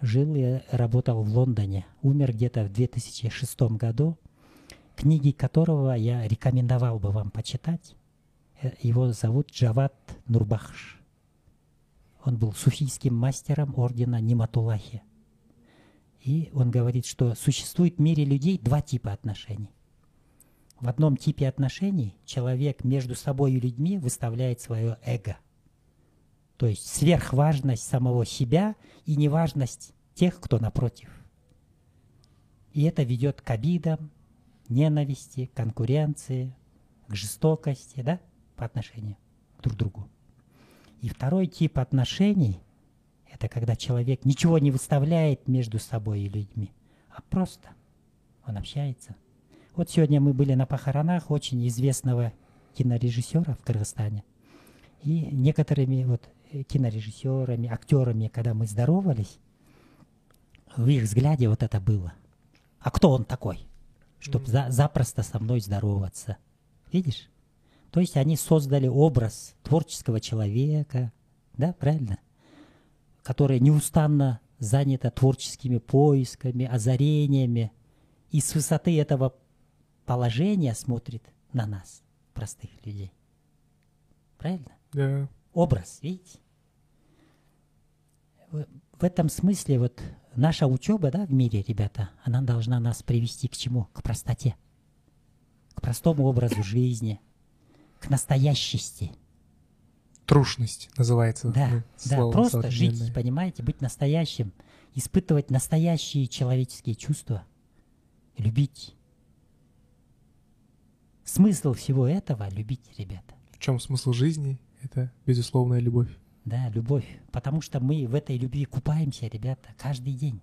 жил и работал в Лондоне. Умер где-то в 2006 году. Книги которого я рекомендовал бы вам почитать. Э, Его зовут Джават Нурбахш. Он был суфийским мастером ордена Ниматулахи. И он говорит, что существует в мире людей два типа отношений. В одном типе отношений человек между собой и людьми выставляет свое эго. То есть сверхважность самого себя и неважность тех, кто напротив. И это ведет к обидам, ненависти, конкуренции, к жестокости, да, по отношению к друг другу. И второй тип отношений – это когда человек ничего не выставляет между собой и людьми, а просто он общается. Вот сегодня мы были на похоронах очень известного кинорежиссера в Кыргызстане. И некоторыми вот э, кинорежиссерами, актерами, когда мы здоровались, в их взгляде вот это было. А кто он такой, чтобы за, запросто со мной здороваться? Видишь? То есть они создали образ творческого человека, да, правильно? Которое неустанно занято творческими поисками, озарениями, и с высоты этого положения смотрит на нас, простых людей. Правильно? Да. Образ, видите? В этом смысле вот наша учеба, да, в мире, ребята, она должна нас привести к чему? К простоте, к простому образу жизни, к настоящести. Трушность называется. Да, ну, да, слово просто жить, понимаете, быть настоящим, испытывать настоящие человеческие чувства, любить. Смысл всего этого — любить, ребята. В чем смысл жизни? Это безусловная любовь. Да, любовь. Потому что мы в этой любви купаемся, ребята, каждый день.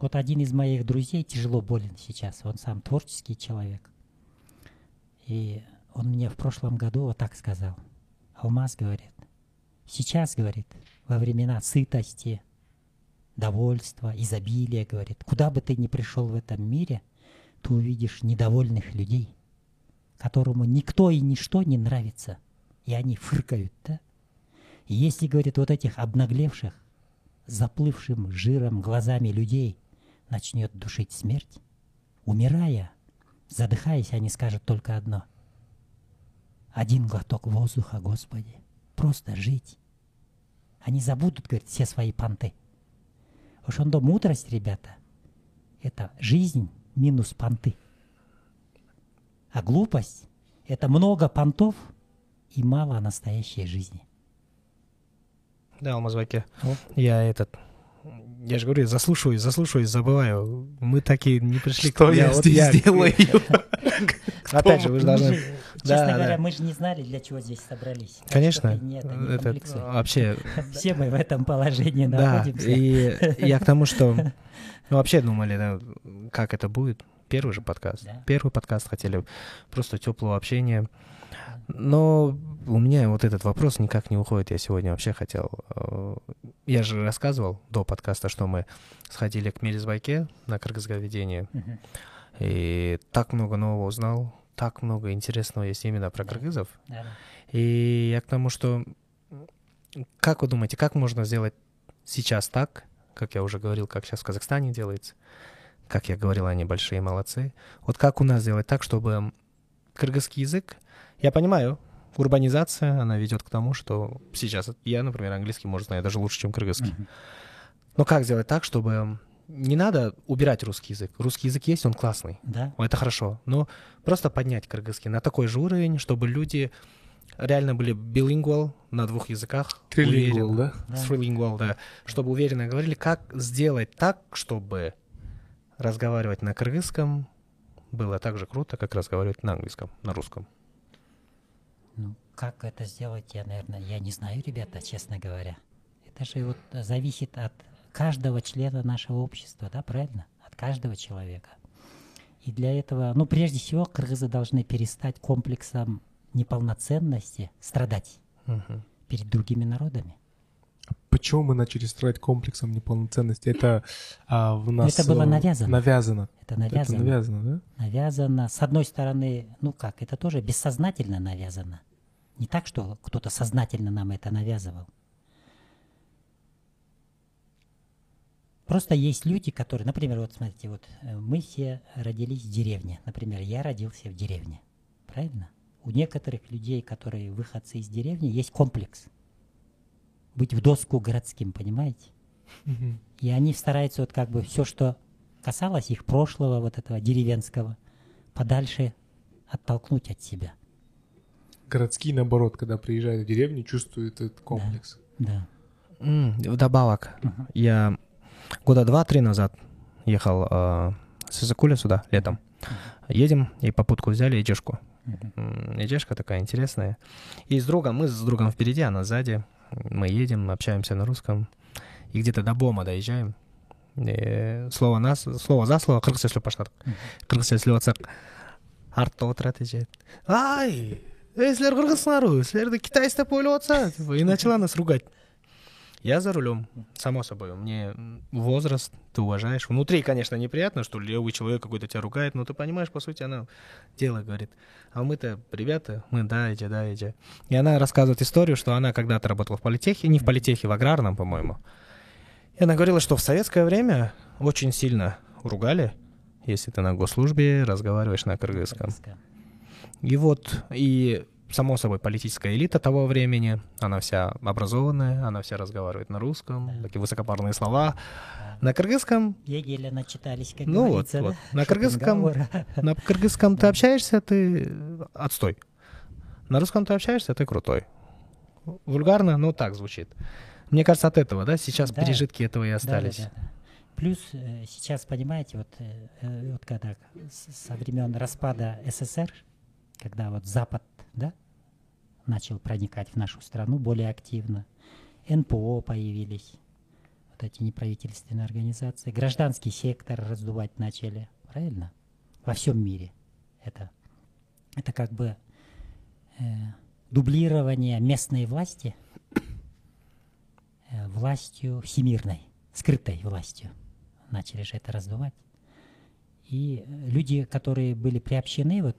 Вот один из моих друзей тяжело болен сейчас. Он сам творческий человек. И он мне в прошлом году вот так сказал. Алмаз говорит, сейчас, говорит, во времена сытости, довольства, изобилия, говорит, куда бы ты ни пришел в этом мире, ты увидишь недовольных людей, которому никто и ничто не нравится. И они фыркают, да? И если, говорит, вот этих обнаглевших, заплывшим жиром глазами людей начнет душить смерть, умирая, задыхаясь, они скажут только одно. Один глоток воздуха, Господи, просто жить. Они забудут, говорит, все свои понты. Уж он до мудрость, ребята, это жизнь минус понты. А глупость — это много понтов и мало настоящей жизни. Да, Алмазбаке. Я этот... Я же говорю, заслушиваюсь, заслушиваюсь, забываю. Мы такие не пришли Что к... я, вот здесь делаю? Опять же, вы же должны... Да, честно да. говоря, мы же не знали, для чего здесь собрались. Конечно. что ты не, это, не Это комплексуй. вообще... Все мы в этом положении Да, находимся. и я к тому, что... Ну, вообще думали, да, как это будет. Первый же подкаст. Да. Первый подкаст хотели просто теплого общения. Но у меня вот этот вопрос никак не уходит. Я сегодня вообще хотел... э, Я же рассказывал до подкаста, что мы сходили к Мелизбайке на кыргызговедение. Мгм. И так много нового узнал. Так много интересного есть именно про кыргызов. Да. И я к тому, что как вы думаете, как можно сделать сейчас так, как я уже говорил, как сейчас в Казахстане делается, как я говорил, они большие молодцы. Вот как у нас сделать так, чтобы кыргызский язык, я понимаю, урбанизация, она ведет к тому, что сейчас я, например, английский, может, знаю даже лучше, чем кыргызский. Мгм. Но как сделать так, чтобы не надо убирать русский язык? Русский язык есть, он классный. Да, Это хорошо. Но просто поднять кыргызский на такой же уровень, чтобы люди реально были билингвал на двух языках. Трилингвал, да? Да. Трилингвал, да. Чтобы уверенно говорили, как сделать так, чтобы разговаривать на кыргызском было так же круто, как разговаривать на английском, на русском. Ну, как это сделать, я, наверное, я не знаю, ребята, честно говоря. Это же вот зависит от каждого члена нашего общества, да, правильно? От каждого человека. И для этого, ну, прежде всего, кыргызы должны перестать комплексом неполноценности страдать Мгм. перед другими народами. Почему мы начали строить комплексом неполноценности? Это а, в нас... Это было э, навязано. Навязано. Это Это навязано. навязано, да? навязано. С одной стороны, ну как, это тоже бессознательно навязано. Не так, что кто-то сознательно нам это навязывал. Просто есть люди, которые, например, вот смотрите, вот э, мы все родились в деревне. Например, я родился в деревне. Правильно? У некоторых людей, которые выходцы из деревни, есть комплекс. Быть в доску городским, понимаете? И они стараются вот как бы все, что касалось их прошлого, вот этого деревенского, подальше оттолкнуть от себя. Городские, наоборот, когда приезжают в деревню, чувствуют этот комплекс. Да. М, Вдобавок, Мгм. я года два-три назад ехал э, с Исакуля сюда летом. Едем и попутку взяли Эджешку. Мгм. М, Эджешка такая интересная. И с другом, мы с другом впереди, она сзади Мы едем, общаемся на русском. И где-то до Бома доезжаем. И слово, нас, слово за слово қырғыз сөйлеп баштадық Мгм. қырғыз сөйлеп жатсақ артта отырады эже ай ей сілер қырғызсыңдар ғой сілерді китай істеп ойлап жатса типа, и начала нас ругать я за рулем само собой. Мне возраст ты уважаешь. Внутри конечно неприятно что левый человек какой-то тебя ругает но ты понимаешь по сути она дело говорит. А мы-то ребята мы да эти да эти и она рассказывает историю что она когда-то работала в политехе не в политехе в аграрном по-моему. И она говорила, что в советское время очень сильно ругали, если ты на госслужбе разговариваешь на кыргызском. Кыргызском. И вот, и само собой, политическая элита того времени, она вся образованная, она вся разговаривает на русском, Да. такие высокопарные слова. Да. На кыргызском, Гегеля начитались, как ну вот, говорится, вот, да? на кыргызском, на кыргызском ты общаешься, ты отстой. На русском ты общаешься, ты крутой. Вульгарно, но так звучит. Мне кажется, от этого, да, сейчас Да. пережитки этого и Да, да, остались. да, да. Плюс э, сейчас, понимаете, вот, э, э, вот когда со времен распада СССР, когда вот Запад, да, начал проникать в нашу страну более активно, НПО появились, вот эти неправительственные организации, гражданский сектор раздувать начали, правильно? Во всем мире. Это, это как бы э, дублирование местной власти э, властью всемирной, скрытой властью. Начали же это раздувать. И люди, которые были приобщены вот,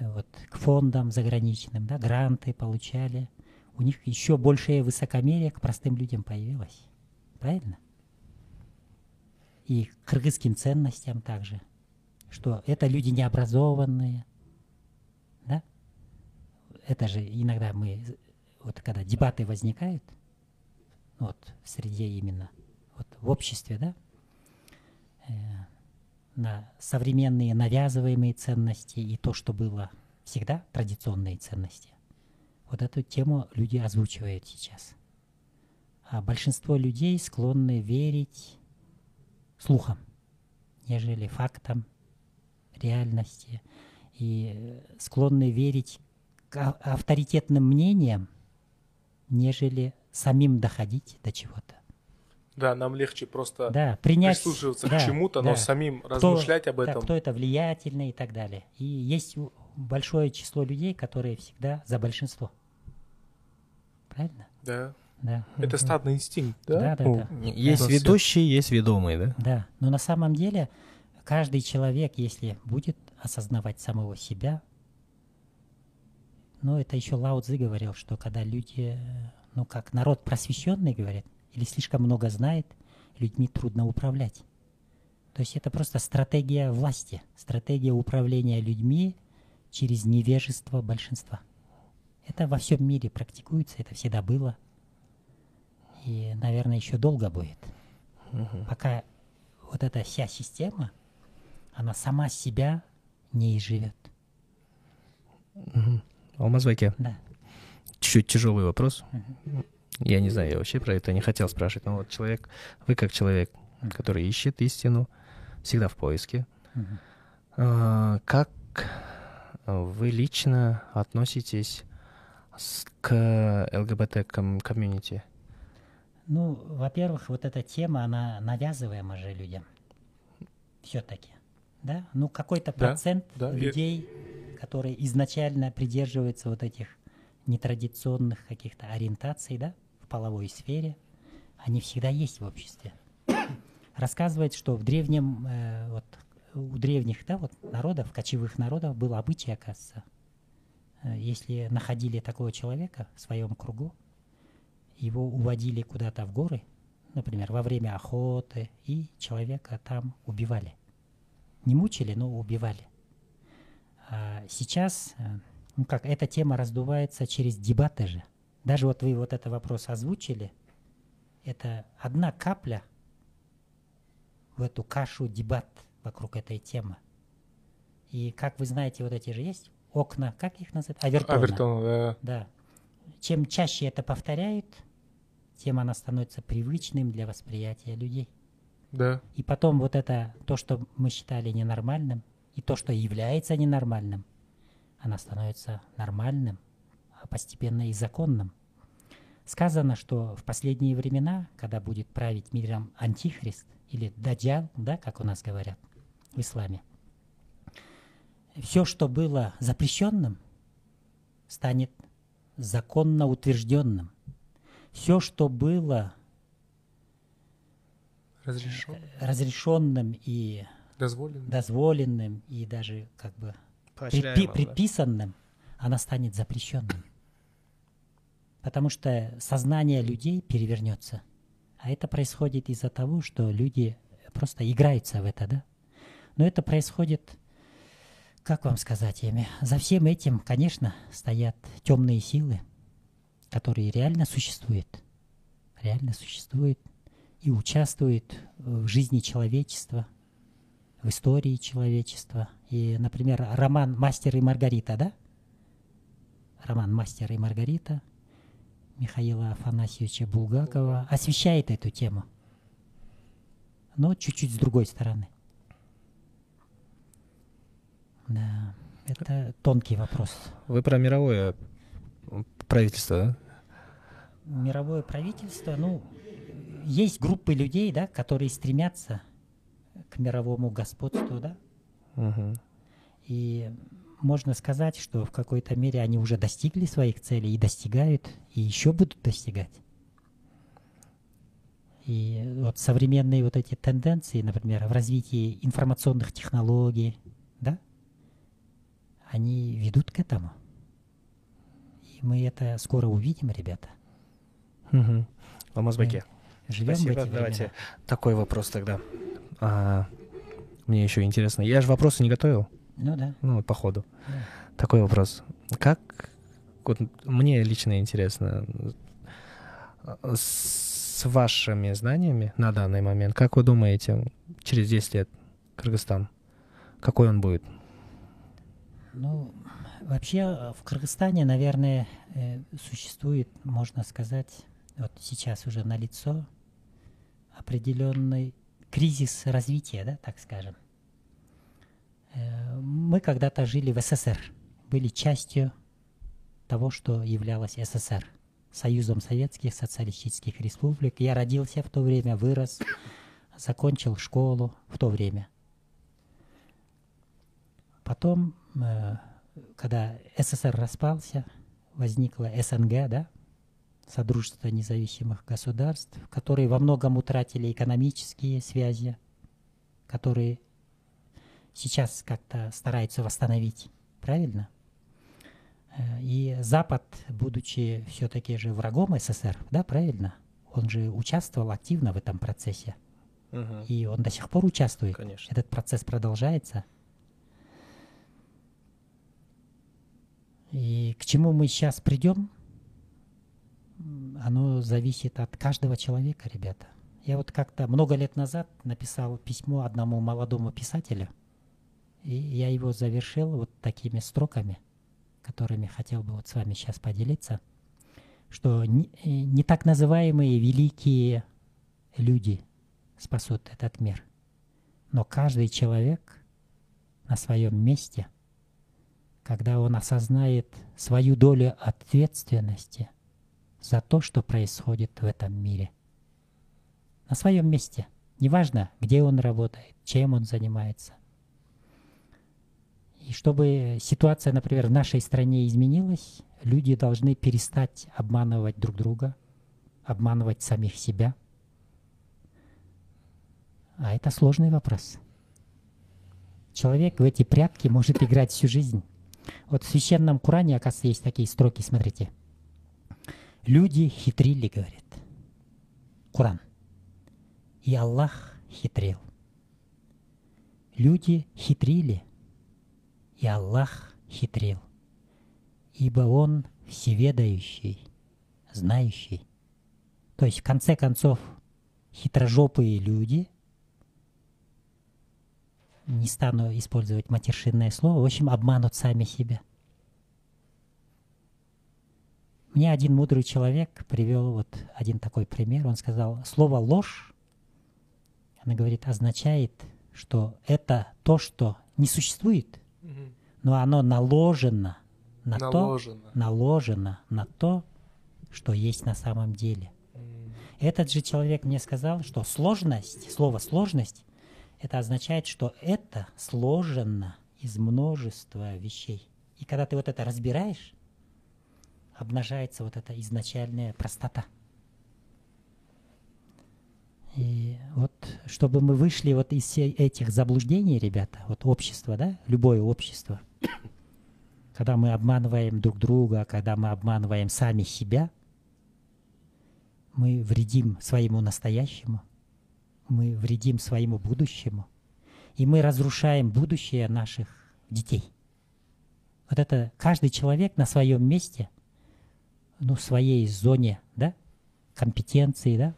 вот к фондам заграничным, да, гранты получали, у них еще большее высокомерие к простым людям появилось. Правильно? И к кыргызским ценностям также. Что это люди необразованные. Да? Это же иногда мы, вот когда дебаты возникают, вот в среде именно, вот в обществе, да, э, на современные навязываемые ценности и то, что было всегда традиционные ценности. Вот эту тему люди озвучивают сейчас. А большинство людей склонны верить слухам, нежели фактам, реальности. И склонны верить а- авторитетным мнениям, нежели самим доходить до чего-то. Да, нам легче просто Да, принять... прислушиваться да, к чему-то, но да. самим Кто- размышлять об да, этом. кто это влиятельный и так далее. И есть большое число людей, которые всегда за большинство. Правильно? Да. Да. Это стадный инстинкт, да? Да, да, Ну, да. Есть Да. ведущий, есть ведомый, да? Да, но на самом деле каждый человек, если будет осознавать самого себя, ну это еще Лао Цзи говорил, что когда люди, ну как народ просвещенный, говорят, или слишком много знает, людьми трудно управлять. То есть это просто стратегия власти, стратегия управления людьми через невежество большинства. Это во всем мире практикуется, это всегда было. И, наверное, еще долго будет. Пока вот эта вся система, она сама себя не изживет. Алмазбеке, Да. чуть-чуть тяжелый вопрос. Я не знаю, я вообще про это не хотел спрашивать, но вот человек, вы как человек, который ищет истину, всегда в поиске, а, как вы лично относитесь к ЛГБТ ком- комьюнити? Ну, во-первых, вот эта тема, она навязываема же людям. Все-таки. Да? Ну, какой-то Да, процент да, людей, которые изначально придерживаются вот этих нетрадиционных каких-то ориентаций, да, в половой сфере, они всегда есть в обществе. Рассказывает, что в древнем, э, вот у древних, да, вот народов, кочевых народов был обычай, оказывается, э, если находили такого человека в своем кругу, его уводили куда-то в горы, например, во время охоты, и человека там убивали. Не мучили, но убивали. А сейчас, э, ну как, эта тема раздувается через дебаты же. Даже вот вы вот этот вопрос озвучили, это одна капля в эту кашу дебат вокруг этой темы. И как вы знаете, вот эти же есть окна, как их называют? Авертона. Авертон, да. Да. Чем чаще это повторяют, тем она становится привычным для восприятия людей. Да. И потом вот это, то, что мы считали ненормальным, и то, что является ненормальным, она становится нормальным, постепенно и законным. Сказано, что в последние времена, когда будет править миром антихрист или даджал, да, как у нас говорят в исламе, все, что было запрещенным, станет законно утвержденным. Все, что было Разрешен. разрешенным и Дозволен. дозволенным и даже как бы предпи- предписанным, она станет запрещенным. Потому что сознание людей перевернется. А это происходит из-за того, что люди просто играются в это, да? Но это происходит, как вам сказать, Эми, за всем этим, конечно, стоят темные силы, которые реально существуют. Реально существуют и участвуют в жизни человечества, в истории человечества. И, например, роман «Мастер и Маргарита», да? Роман «Мастер и Маргарита» Михаила Афанасьевича Булгакова освещает эту тему, но чуть-чуть с другой стороны. Да, это тонкий вопрос. Вы про мировое правительство, да? Мировое правительство, ну, есть группы людей, да, которые стремятся к мировому господству, да, Мгм. И можно сказать, что в какой-то мере они уже достигли своих целей и достигают, и еще будут достигать. И вот современные вот эти тенденции, например, в развитии информационных технологий, да, они ведут к этому. И мы это скоро увидим, ребята. Мгм. Алмазбеке. Живем Спасибо. Давайте времена. такой вопрос тогда. А, мне еще интересно. Я же вопросы не готовил, Ну да. ну, по ходу. да. Такой вопрос. Как, вот мне лично интересно, э, с вашими знаниями на данный момент, как вы думаете, через 10 лет Кыргызстан, какой он будет? Ну, вообще э, в Кыргызстане, наверное, э, существует, можно сказать, вот сейчас уже налицо определенный кризис развития, да, так скажем. Мы когда-то жили в СССР, были частью того, что являлось СССР, Союзом Советских Социалистических Республик. Я родился в то время, вырос, закончил школу в то время. Потом, э, когда СССР распался, возникла СНГ, да, Содружество независимых государств, которые во многом утратили экономические связи, которые сейчас как-то стараются восстановить, правильно? Э, И Запад, будучи все-таки же врагом СССР, да, правильно? Он же участвовал активно в этом процессе, и он до сих пор участвует. Конечно. Этот процесс продолжается. И к чему мы сейчас придем, оно зависит от каждого человека, ребята. Я вот как-то много лет назад написал письмо одному молодому писателю, и я его завершил вот такими строками, которыми хотел бы вот с вами сейчас поделиться, что не, э, не так называемые великие люди спасут этот мир, но каждый человек на своем месте, когда он осознает свою долю ответственности за то, что происходит в этом мире – на своем месте. Неважно, где он работает, чем он занимается. И чтобы ситуация, например, в нашей стране изменилась, люди должны перестать обманывать друг друга, обманывать самих себя. А это сложный вопрос. Человек в эти прятки может играть всю жизнь. Вот в священном Коране, оказывается, есть такие строки, смотрите. Люди хитрили, говорит. Коран – и Аллах хитрил. Люди хитрили, и Аллах хитрил, ибо Он всеведающий, знающий. То есть, в конце концов, хитрожопые люди, не стану использовать матершинное слово, в общем, обманут сами себя. Мне один мудрый человек привел вот один такой пример. Он сказал, слово «ложь» она говорит, означает, что это то, что не существует, но оно наложено на наложено. то, наложено на то, что есть на самом деле. Этот же человек мне сказал, что сложность, слово сложность, это означает, что это сложено из множества вещей. И когда ты вот это разбираешь, обнажается вот эта изначальная простота. И вот, чтобы мы вышли вот из этих заблуждений, ребята, вот общество, да, любое общество, когда мы обманываем друг друга, когда мы обманываем сами себя, мы вредим своему настоящему, мы вредим своему будущему, и мы разрушаем будущее наших детей. Вот это каждый человек на своем месте, ну, в своей зоне, да, компетенции, да,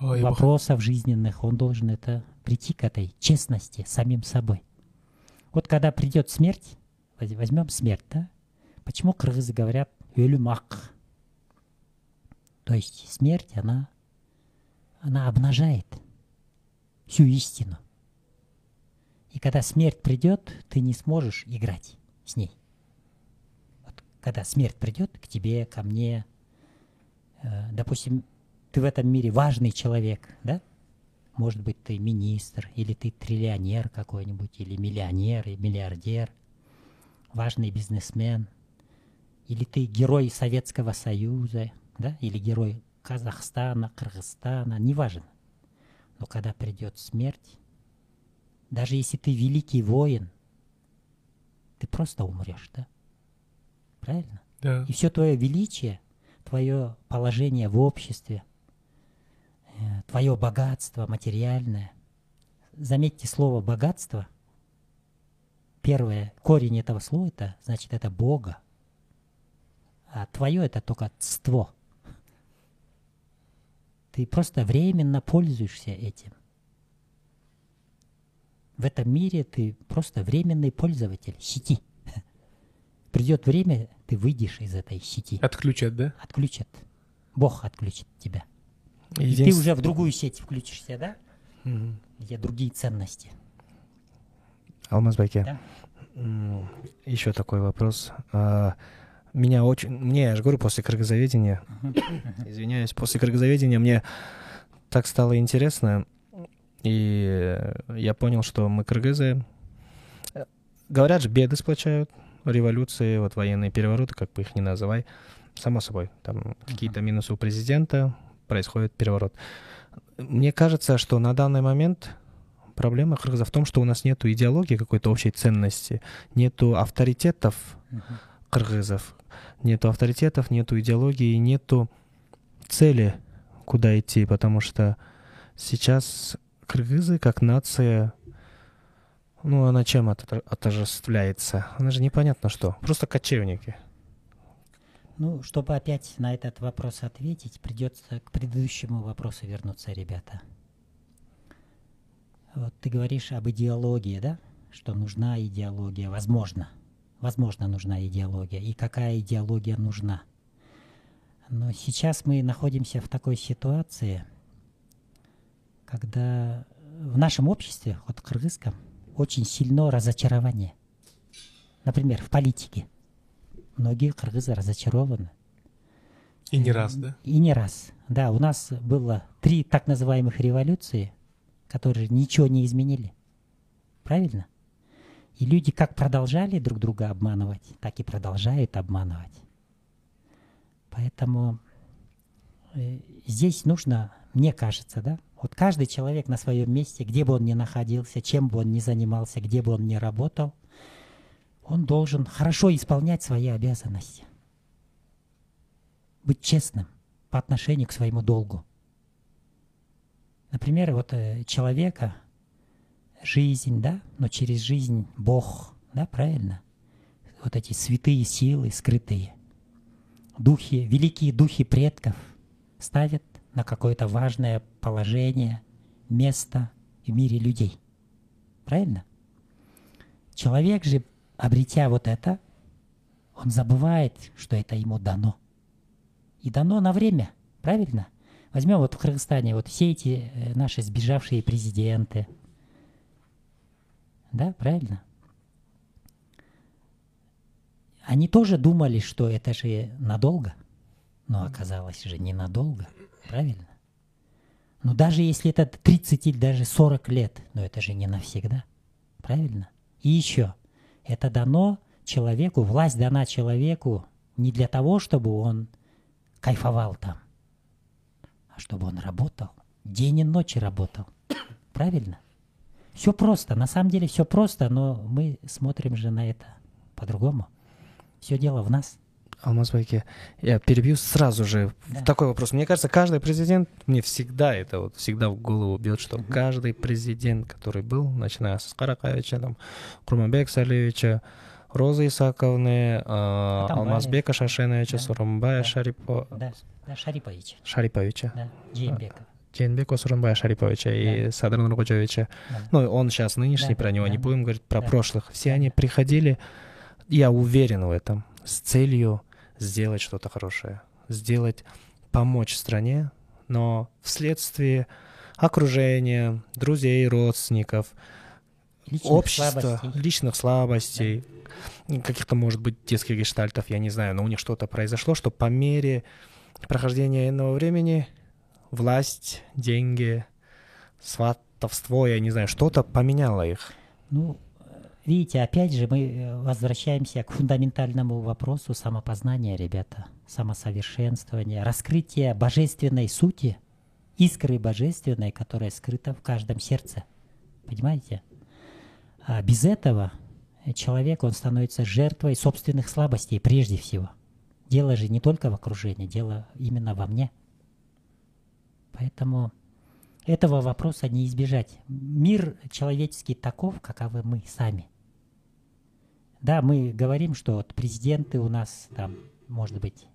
Ой, вопросов жизненных, он должен это прийти к этой честности самим собой. Вот когда придет смерть, возьмем смерть, да? Почему кыргызы говорят «өлүмак»? То есть смерть, она, она обнажает всю истину. И когда смерть придет, ты не сможешь играть с ней. Вот, когда смерть придет к тебе, ко мне, э, допустим, ты в этом мире важный человек, да? Может быть, ты министр, или ты триллионер какой-нибудь, или миллионер, или миллиардер, важный бизнесмен, или ты герой Советского Союза, да? Или герой Казахстана, Кыргызстана, неважно. Но когда придет смерть, даже если ты великий воин, ты просто умрешь, да? Правильно? Да. И все твое величие, твое положение в обществе, твое богатство материальное. Заметьте слово богатство. Первое, корень этого слова это значит это Бога. А твое это только ство. Ты просто временно пользуешься этим. В этом мире ты просто временный пользователь сети. Придет время, ты выйдешь из этой сети. Отключат, да? Отключат. Бог отключит тебя. И ты уже в другую сеть включишься, да? Угу. Где другие ценности. Алмазбайке, да? еще такой вопрос. А, меня очень... Мне, я же говорю, после кыргызоведения, извиняюсь, после кыргызоведения мне так стало интересно, и я понял, что мы кыргызы... Говорят же, беды сплочают, революции, вот военные перевороты, как бы их ни называй, само собой. Там какие-то минусы у президента, происходит переворот. Мне кажется, что на данный момент проблема кыргызов в том, что у нас нет идеологии какой-то общей ценности, нету авторитетов кыргызов, нету авторитетов, нету идеологии, нету цели, куда идти, потому что сейчас кыргызы как нация Ну, она чем отож- отождествляется? Она же непонятно что. Просто кочевники. Ну, чтобы опять на этот вопрос ответить, придется к предыдущему вопросу вернуться, ребята. Вот ты говоришь об идеологии, да? Что нужна идеология. Возможно. Возможно, нужна идеология. И какая идеология нужна? Но сейчас мы находимся в такой ситуации, когда в нашем обществе, вот кыргызском, очень сильно разочарование. Например, в политике. Многие кыргызы разочарованы. И не раз, да? И не раз. Да, у нас было три так называемых революции, которые ничего не изменили. Правильно? И люди как продолжали друг друга обманывать, так и продолжают обманывать. Поэтому э, здесь нужно, мне кажется, да, вот каждый человек на своем месте, где бы он ни находился, чем бы он ни занимался, где бы он ни работал, он должен хорошо исполнять свои обязанности. Быть честным по отношению к своему долгу. Например, вот э, человека, жизнь, да, но через жизнь Бог, да, правильно? Вот эти святые силы, скрытые, духи, великие духи предков ставят на какое-то важное положение, место в мире людей. Правильно? Человек же, обретя вот это, он забывает, что это ему дано. И дано на время, правильно? Возьмем вот в Кыргызстане вот все эти э, наши сбежавшие президенты. Да, правильно? Они тоже думали, что это же надолго, но оказалось же ненадолго, правильно? Но даже если это 30 или даже 40 лет, но это же не навсегда, правильно? И еще, это дано человеку, власть дана человеку не для того, чтобы он кайфовал там, а чтобы он работал, день и ночь работал, правильно? Все просто, на самом деле все просто, но мы смотрим же на это по-другому. Все дело в нас. Алмазбайке, я перебью сразу же Да. такой вопрос. Мне кажется, каждый президент, мне всегда это вот всегда в голову бьет, что каждый президент, который был, начиная с Каракаевича, там, Курманбек Салевича, Розы Исаковны, а, Атамбаев. Алмазбека Шашеновича, Да. Сурумбая Да. Шарипо... Да, да Шарипович, Шариповича, да, Джеймбеков. Джейнбека Сурумбая Шариповича и Да. Садыр Нургуджевича. Да. Ну, он сейчас нынешний, Да, про него да. не будем говорить, про Да. прошлых. Все они приходили, я уверен в этом, с целью сделать что-то хорошее, сделать, помочь стране, но вследствие окружения, друзей, родственников, Личных общества, слабостей. личных слабостей, каких-то, может быть, детских гештальтов, я не знаю, но у них что-то произошло, что по мере прохождения иного времени власть, деньги, сватовство, я не знаю, что-то поменяло их. Ну, видите, опять же мы э, возвращаемся к фундаментальному вопросу самопознания, ребята, самосовершенствования, раскрытия божественной сути, искры божественной, которая скрыта в каждом сердце. Понимаете? А без этого человек, он становится жертвой собственных слабостей прежде всего. Дело же не только в окружении, дело именно во мне. Поэтому этого вопроса не избежать. Мир человеческий таков, каковы мы сами. Да, мы говорим, что вот президенты у нас там, может быть,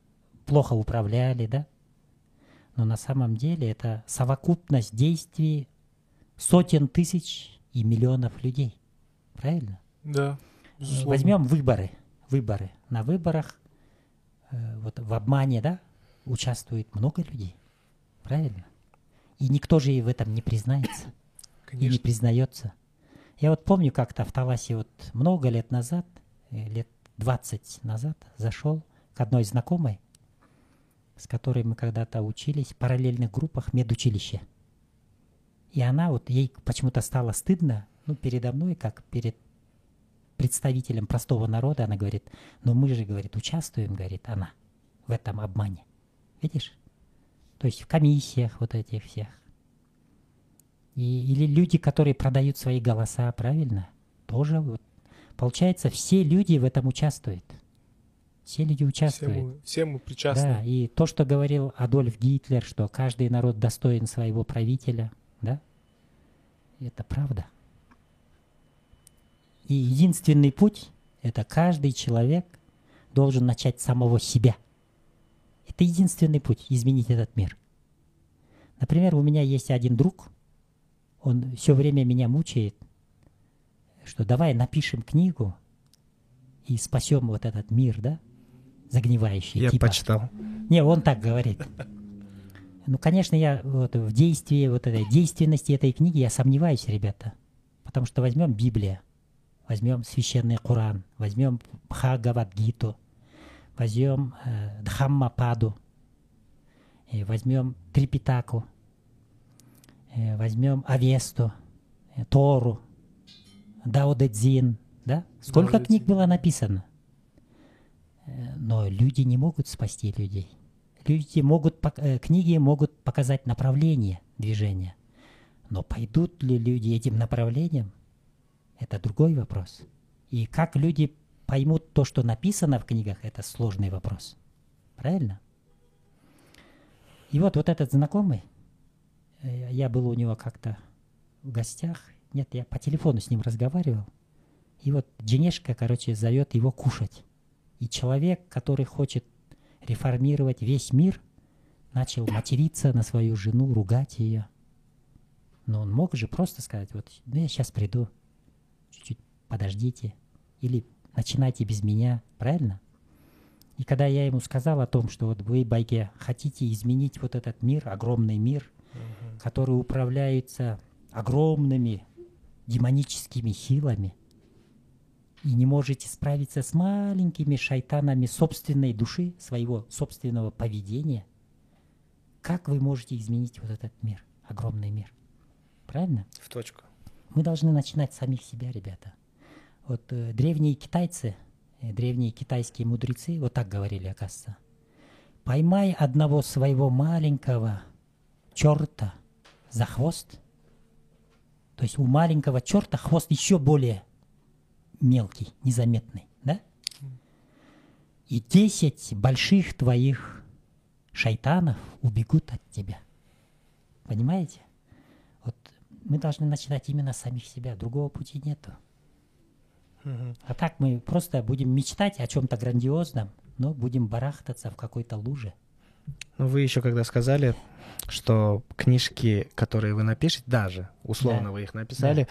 плохо управляли, да? Но на самом деле это совокупность действий сотен тысяч и миллионов людей. Правильно? Да, безусловно. Возьмем выборы. Выборы. На выборах э, вот в обмане, да, участвует много людей. Правильно? И никто же и в этом не признается и не Конечно. признается. Я вот помню как-то в Таласе вот много лет назад, э, лет 20 назад, зашел к одной знакомой, с которой мы когда-то учились в параллельных группах медучилища. И она вот, ей почему-то стало стыдно, ну, передо мной, как перед представителем простого народа, она говорит, но мы же, говорит, участвуем, говорит она, в этом обмане. Видишь? То есть в комиссиях вот этих всех. И, или люди, которые продают свои голоса, правильно? Тоже вот. Получается, все люди в этом участвуют. Все люди Все участвуют. мы, все мы причастны. Да, и то, что говорил Адольф Гитлер, что каждый народ достоин своего правителя, да, это правда. И единственный путь – это каждый человек должен начать с самого себя. Это единственный путь – изменить этот мир. Например, у меня есть один друг, он все время меня мучает, что давай напишем книгу и спасем вот этот мир, да, загнивающий. Я типа. почитал. Не, он так говорит. Ну, конечно, я вот в действии, вот этой действенности этой книги я сомневаюсь, ребята. Потому что возьмем Библия, возьмем священный Коран, возьмем Бхагавадгиту, возьмем э, Дхаммападу, и возьмем Трипитаку, возьмем Авесту, э, Тору, Даудедзин, да? Сколько Дао Дэ книг было написано? Э, Но люди не могут спасти людей. Люди могут, э, книги могут показать направление движения. Но пойдут ли люди этим направлением, это другой вопрос. И как люди поймут то, что написано в книгах, это сложный вопрос. Правильно? И вот, вот этот знакомый, э, я был у него как-то в гостях, нет, я по телефону с ним разговаривал, и вот Денежка, короче, зовет его кушать. И человек, который хочет реформировать весь мир, начал материться на свою жену, ругать ее. Но он мог же просто сказать, вот, ну я сейчас приду, чуть-чуть подождите, или начинайте без меня, правильно? И когда я ему сказал о том, что вот вы, Байке, хотите изменить вот этот мир, огромный мир, который управляется огромными демоническими силами, и не можете справиться с маленькими шайтанами собственной души, своего собственного поведения, как вы можете изменить вот этот мир, огромный мир? Правильно? В точку. Мы должны начинать с самих себя, ребята. Вот э, древние китайцы, э, древние китайские мудрецы вот так говорили, оказывается. Поймай одного своего маленького черта за хвост. То есть у маленького черта хвост еще более мелкий, незаметный, да? И десять больших твоих шайтанов убегут от тебя. Понимаете? Вот мы должны начинать именно с самих себя, другого пути нету. А так мы просто будем мечтать о чем-то грандиозном, но будем барахтаться в какой-то луже. Ну, вы еще когда сказали, что книжки, которые вы напишете, даже условно Да. вы их написали,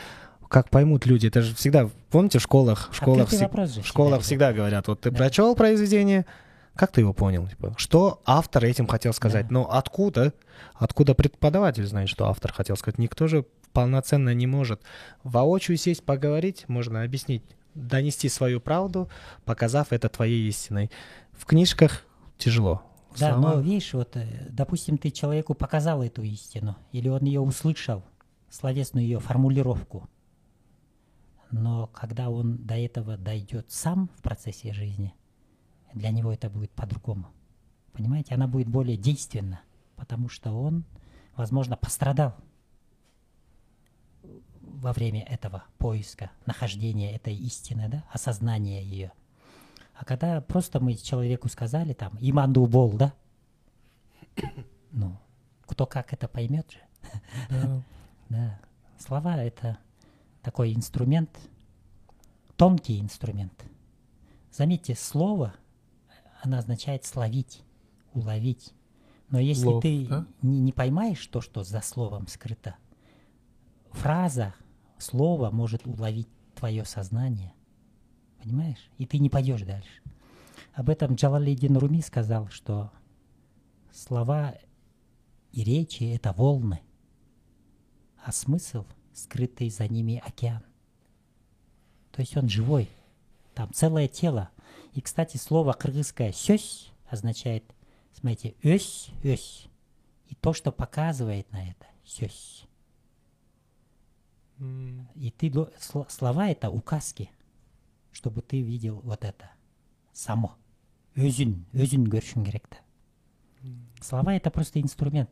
как поймут люди? Это же всегда, помните, в школах, в школах, всег- вопрос же в школах всегда, всегда говорят, вот ты Да. прочел произведение, как ты его понял? Типа, что автор этим хотел сказать? Да. Но откуда? Откуда преподаватель знает, что автор хотел сказать? Никто же полноценно не может воочию сесть, поговорить, можно объяснить, донести свою правду, показав это твоей истиной. В книжках тяжело. Да, Слова- но видишь, вот, э, допустим, ты человеку показал эту истину, или он ее услышал, словесную ее формулировку. Но когда он до этого дойдет сам в процессе жизни, для него это будет по-другому. Понимаете, она будет более действенна, потому что он, возможно, пострадал во время этого поиска, нахождения этой истины, да, осознания ее. А когда просто мы человеку сказали там «иманду бол», да? Ну, кто как это поймет же. Да. Да. Слова — это такой инструмент, тонкий инструмент. Заметьте, слово, оно означает словить, уловить. Но если Лов, ты да? не, не поймаешь то, что за словом скрыто, фраза, слово может уловить твое сознание. Понимаешь? И ты не пойдешь дальше. Об этом Джалалидин Руми сказал, что слова и речи — это волны, а смысл — скрытый за ними океан. То есть он живой, там целое тело. И, кстати, слово кыргызское «сёсь» означает, смотрите, «өсь», «өсь». И то, что показывает на это «сёсь». М, И ты слова это указки, чтобы ты видел вот это само. Өзүн, өзүн көрүшүң керек да. Слова это просто инструмент.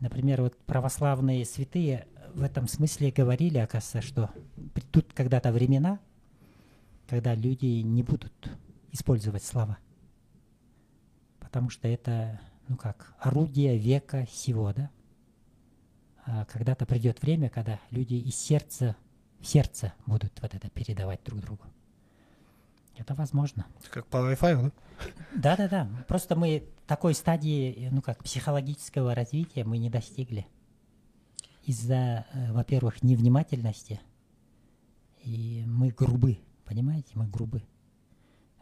Например, вот православные святые в этом смысле говорили, оказывается, что придут когда-то времена, когда люди не будут использовать слова. Потому что это, ну как, орудие века сего, да? А когда-то придет время, когда люди из сердца сердце будут вот это передавать друг другу. Это возможно. Как по Wi-Fi, да? Да-да-да. Просто мы такой стадии, ну как, психологического развития мы не достигли. Из-за, э, во-первых, невнимательности. И мы грубы, понимаете? Мы грубы.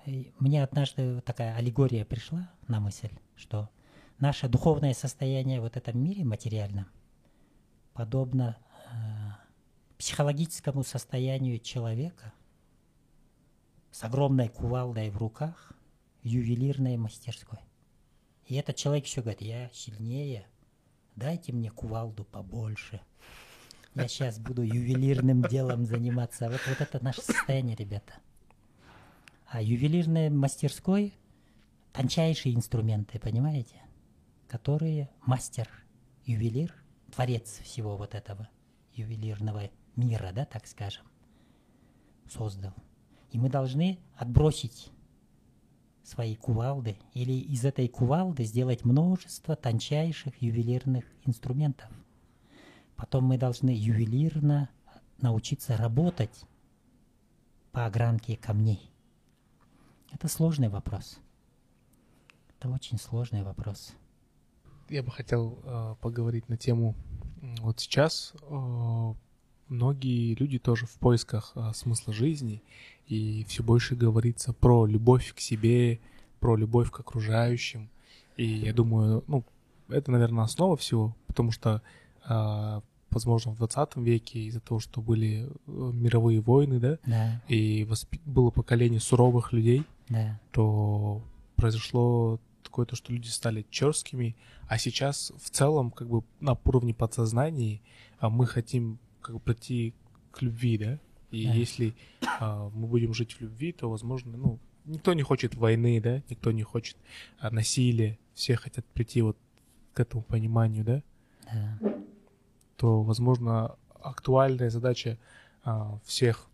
И мне однажды такая аллегория пришла на мысль, что наше духовное состояние вот в этом мире материальном подобно э, психологическому состоянию человека с огромной кувалдой в руках в ювелирной мастерской. И этот человек еще говорит, я сильнее, дайте мне кувалду побольше. Я сейчас буду ювелирным делом заниматься. Вот, вот это наше состояние, ребята. А ювелирной мастерской тончайшие инструменты, понимаете? Которые мастер, ювелир, творец всего вот этого ювелирного мира, да, так скажем, создал. И мы должны отбросить свои кувалды или из этой кувалды сделать множество тончайших ювелирных инструментов. Потом мы должны ювелирно научиться работать по огранке камней. Это сложный вопрос. Это очень сложный вопрос. Я бы хотел э, поговорить на тему. Вот сейчас э, многие люди тоже в поисках э, смысла жизни, и все больше говорится про любовь к себе, про любовь к окружающим. И я думаю, ну, это, наверное, основа всего, потому что, э, возможно, в 20 веке из-за того, что были э, мировые войны, да, Да, и воспи- было поколение суровых людей, да, то произошло такое то, что люди стали черствыми, а сейчас в целом как бы на уровне подсознания а, мы хотим как бы прийти к любви, да? И Да. если а, мы будем жить в любви, то, возможно, ну, никто не хочет войны, да? Никто не хочет а, насилия, все хотят прийти вот к этому пониманию, да? да, то, возможно, актуальная задача а, всех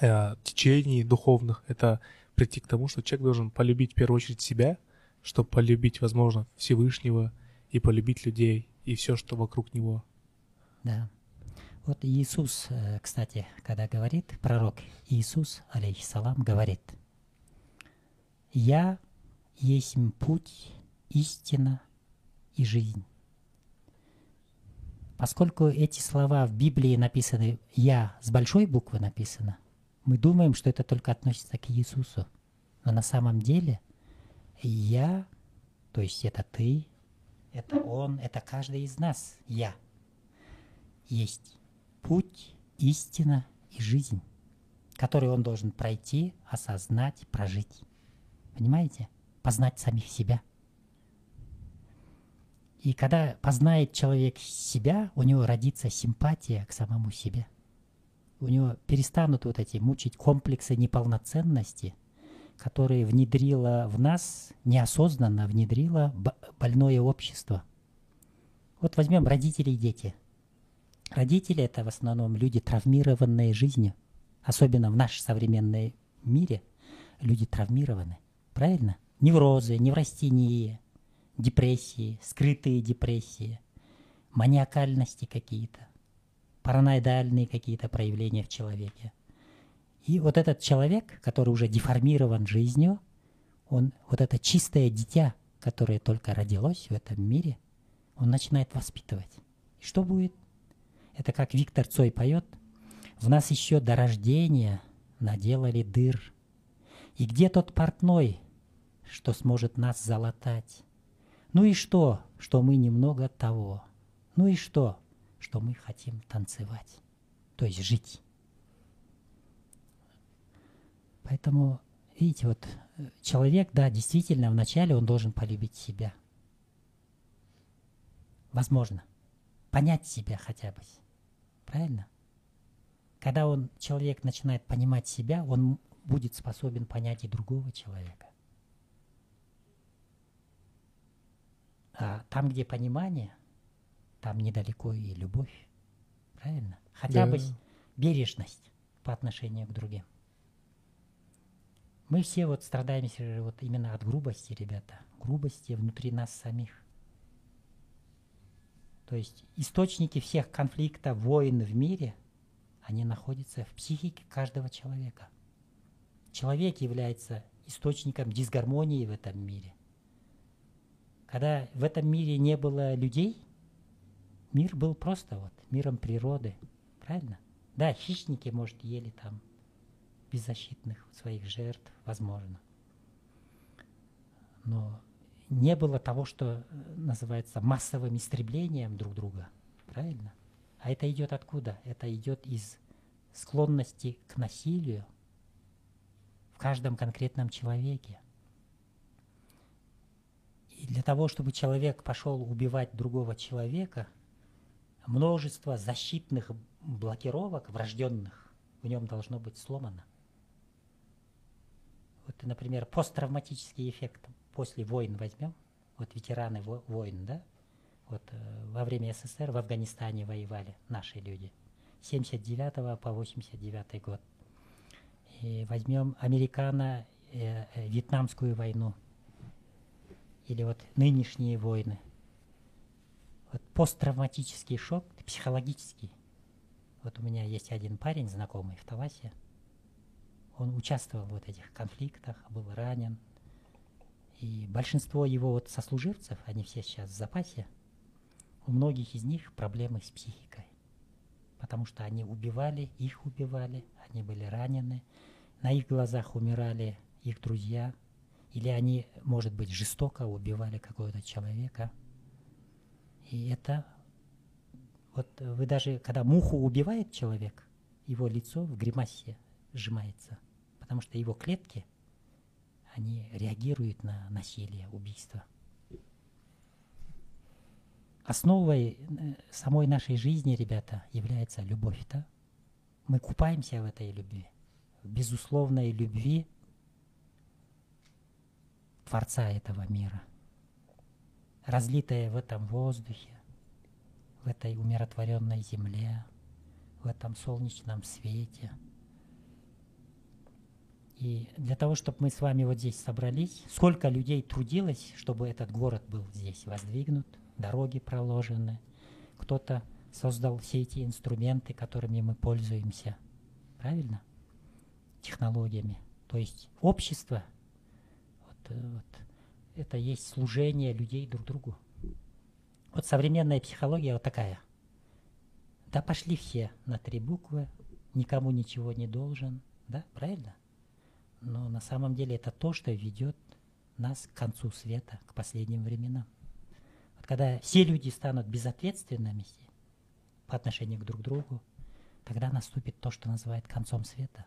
а, течений духовных — это прийти к тому, что человек должен полюбить в первую очередь себя, чтобы полюбить, возможно, Всевышнего и полюбить людей и все, что вокруг него. да. Вот Иисус, э, кстати, когда говорит, пророк Иисус, алейхиссалам, говорит, «Я есть путь, истина и жизнь». Поскольку эти слова в Библии написаны «я» с большой буквы написано, мы думаем, что это только относится к Иисусу. Но на самом деле «я», то есть это ты, это он, это каждый из нас «я», есть путь, истина и жизнь, который он должен пройти, осознать, прожить. Понимаете? Познать самих себя. И когда познает человек себя, у него родится симпатия к самому себе. У него перестанут вот эти мучить комплексы неполноценности, которые внедрило в нас, неосознанно внедрило больное общество. Вот возьмем родители и дети – Родители это в основном люди, травмированные жизнью. Особенно в нашем современном мире люди травмированы. Правильно? Неврозы, неврастении, депрессии, скрытые депрессии, маниакальности какие-то, параноидальные какие-то проявления в человеке. И вот этот человек, который уже деформирован жизнью, он вот это чистое дитя, которое только родилось в этом мире, он начинает воспитывать. И что будет? Это как Виктор Цой поет. В нас еще до рождения наделали дыр. И где тот портной, что сможет нас залатать? Ну и что, что мы немного того? Ну и что, что мы хотим танцевать? То есть жить. Поэтому, видите, вот э, человек, да, действительно, вначале он должен полюбить себя. Возможно. Понять себя хотя бы. Правильно? Когда он, человек начинает понимать себя, он будет способен понять и другого человека. А там, где понимание, там недалеко и любовь. Правильно? Хотя Да. бы бережность по отношению к другим. Мы все вот страдаем вот именно от грубости, ребята. Грубости внутри нас самих. То есть источники всех конфликтов, войн в мире, они находятся в психике каждого человека. Человек является источником дисгармонии в этом мире. Когда в этом мире не было людей, мир был просто вот миром природы, правильно? Да, хищники, может, ели там беззащитных своих жертв, возможно. Но не было того, что э, называется массовым истреблением друг друга, правильно? А это идет откуда? Это идет из склонности к насилию в каждом конкретном человеке. И для того, чтобы человек пошел убивать другого человека, множество защитных блокировок врожденных в нем должно быть сломано. Вот, например, посттравматический эффект после войн возьмем, вот ветераны войн, да, вот э, во время СССР в Афганистане воевали наши люди. 79 по 89 год. И возьмем американо-вьетнамскую э, э, войну. Или вот нынешние войны. Вот посттравматический шок, психологический. Вот у меня есть один парень, знакомый в Таласе. Он участвовал в вот этих конфликтах, был ранен. И большинство его вот сослуживцев, они все сейчас в запасе, у многих из них проблемы с психикой. Потому что они убивали, их убивали, они были ранены, на их глазах умирали их друзья, или они, может быть, жестоко убивали какого-то человека. И это вот вы даже, когда муху убивает человек, его лицо в гримасе сжимается, потому что его клетки, они реагируют на насилие, убийство – Основой э, самой нашей жизни, ребята, является любовь, да? Мы купаемся в этой любви, в безусловной любви Творца этого мира, разлитая в этом воздухе, в этой умиротворенной земле, в этом солнечном свете. И для того, чтобы мы с вами вот здесь собрались, сколько людей трудилось, чтобы этот город был здесь воздвигнут – дороги проложены, кто-то создал все эти инструменты, которыми мы пользуемся. Правильно? Технологиями. То есть общество, вот, э, вот, это есть служение людей друг другу. Вот современная психология вот такая. Да пошли все на три буквы, никому ничего не должен, да, правильно? Но на самом деле это то, что ведет нас к концу света, к последним временам когда все люди станут безответственными по отношению к друг другу, тогда наступит то, что называют концом света.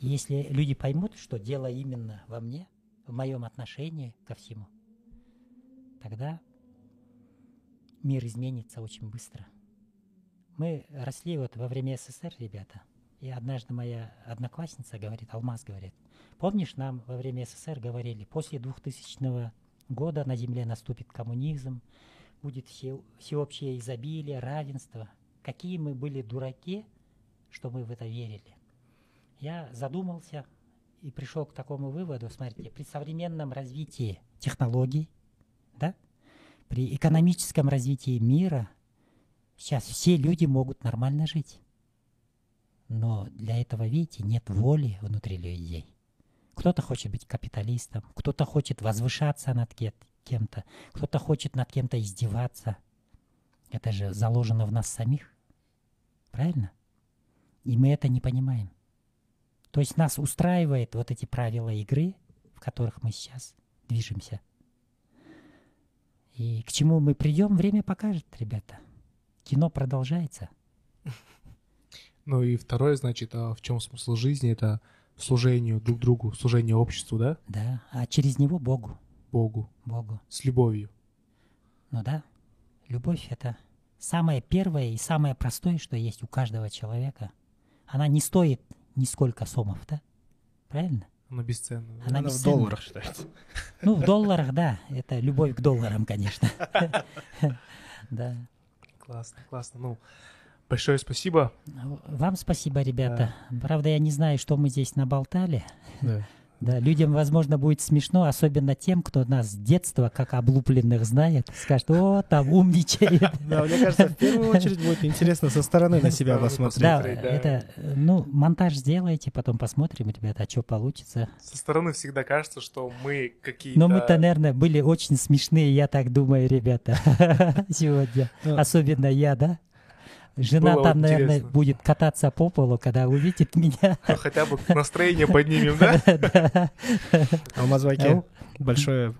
И если люди поймут, что дело именно во мне, в моем отношении ко всему, тогда мир изменится очень быстро. Мы росли вот во время СССР, ребята, и однажды моя одноклассница говорит, Алмаз говорит, помнишь, нам во время СССР говорили, после 2000 года на земле наступит коммунизм, будет все, всеобщее изобилие, равенство. Какие мы были дураки, что мы в это верили. Я задумался и пришел к такому выводу, смотрите, при современном развитии технологий, да, при экономическом развитии мира сейчас все люди могут нормально жить. Но для этого, видите, нет воли внутри людей. Кто-то хочет быть капиталистом, кто-то хочет возвышаться над кем-то, кто-то хочет над кем-то издеваться. Это же заложено в нас самих. Правильно? И мы это не понимаем. То есть нас устраивает вот эти правила игры, в которых мы сейчас движемся. И к чему мы придем, время покажет, ребята. Кино продолжается. Ну и второе, значит, а в чем смысл жизни? Это служению друг другу, служению обществу, да? Да, а через него Богу. Богу. Богу. С любовью. Ну да, любовь — это самое первое и самое простое, что есть у каждого человека. Она не стоит нисколько сомов, да? Правильно? Она бесценна. Она, Она бесценна. в долларах считается. Ну, в долларах, да. Это любовь к долларам, конечно. Да. Классно, классно. Ну, Большое спасибо. Вам спасибо, ребята. Да. Правда, я не знаю, что мы здесь наболтали. Да. Да, людям, возможно, будет смешно, особенно тем, кто нас с детства, как облупленных, знает. Скажет, о, там умничает. Да, мне кажется, в первую очередь будет интересно со стороны на себя посмотреть. Да, это, ну, монтаж сделайте, потом посмотрим, ребята, а что получится. Со стороны всегда кажется, что мы какие-то... Но мы-то, наверное, были очень смешные, я так думаю, ребята, сегодня. Особенно я, да? Жена Было там, наверное, интересно. будет кататься по полу, когда увидит меня. Ну, хотя бы настроение поднимем, да? А Мазваки Ау. большое,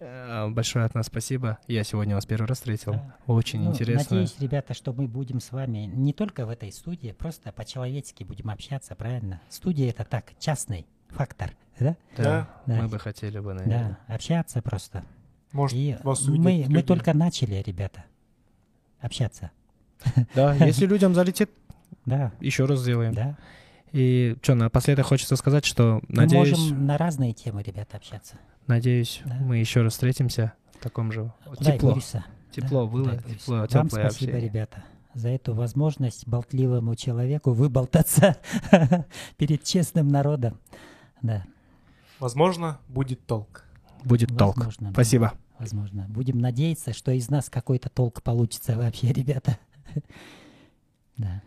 э, большое от нас спасибо. Я сегодня вас первый раз встретил. Да. Очень Ну, интересно. Надеюсь, ребята, что мы будем с вами не только в этой студии, просто по-человечески будем общаться, правильно? Студия — это так, частный фактор, да? Да, Да. мы бы хотели бы, наверное. Да, общаться просто. Может, И вас мы, мы только начали, ребята, общаться. Да, если людям залетит, Да, еще раз сделаем. да. И что, напоследок хочется сказать, что Мы надеюсь, можем на разные темы, ребята, общаться. надеюсь, Да. мы еще раз встретимся в таком же Дай, тепло. Бориса. Тепло Да, было, дай, тепло, Вам теплое спасибо, общение. ребята, за эту возможность болтливому человеку выболтаться перед честным народом. Да, Возможно, будет толк. Будет толк. возможно. да, Спасибо. Возможно. Будем надеяться, что из нас какой-то толк получится вообще, ребята. Да.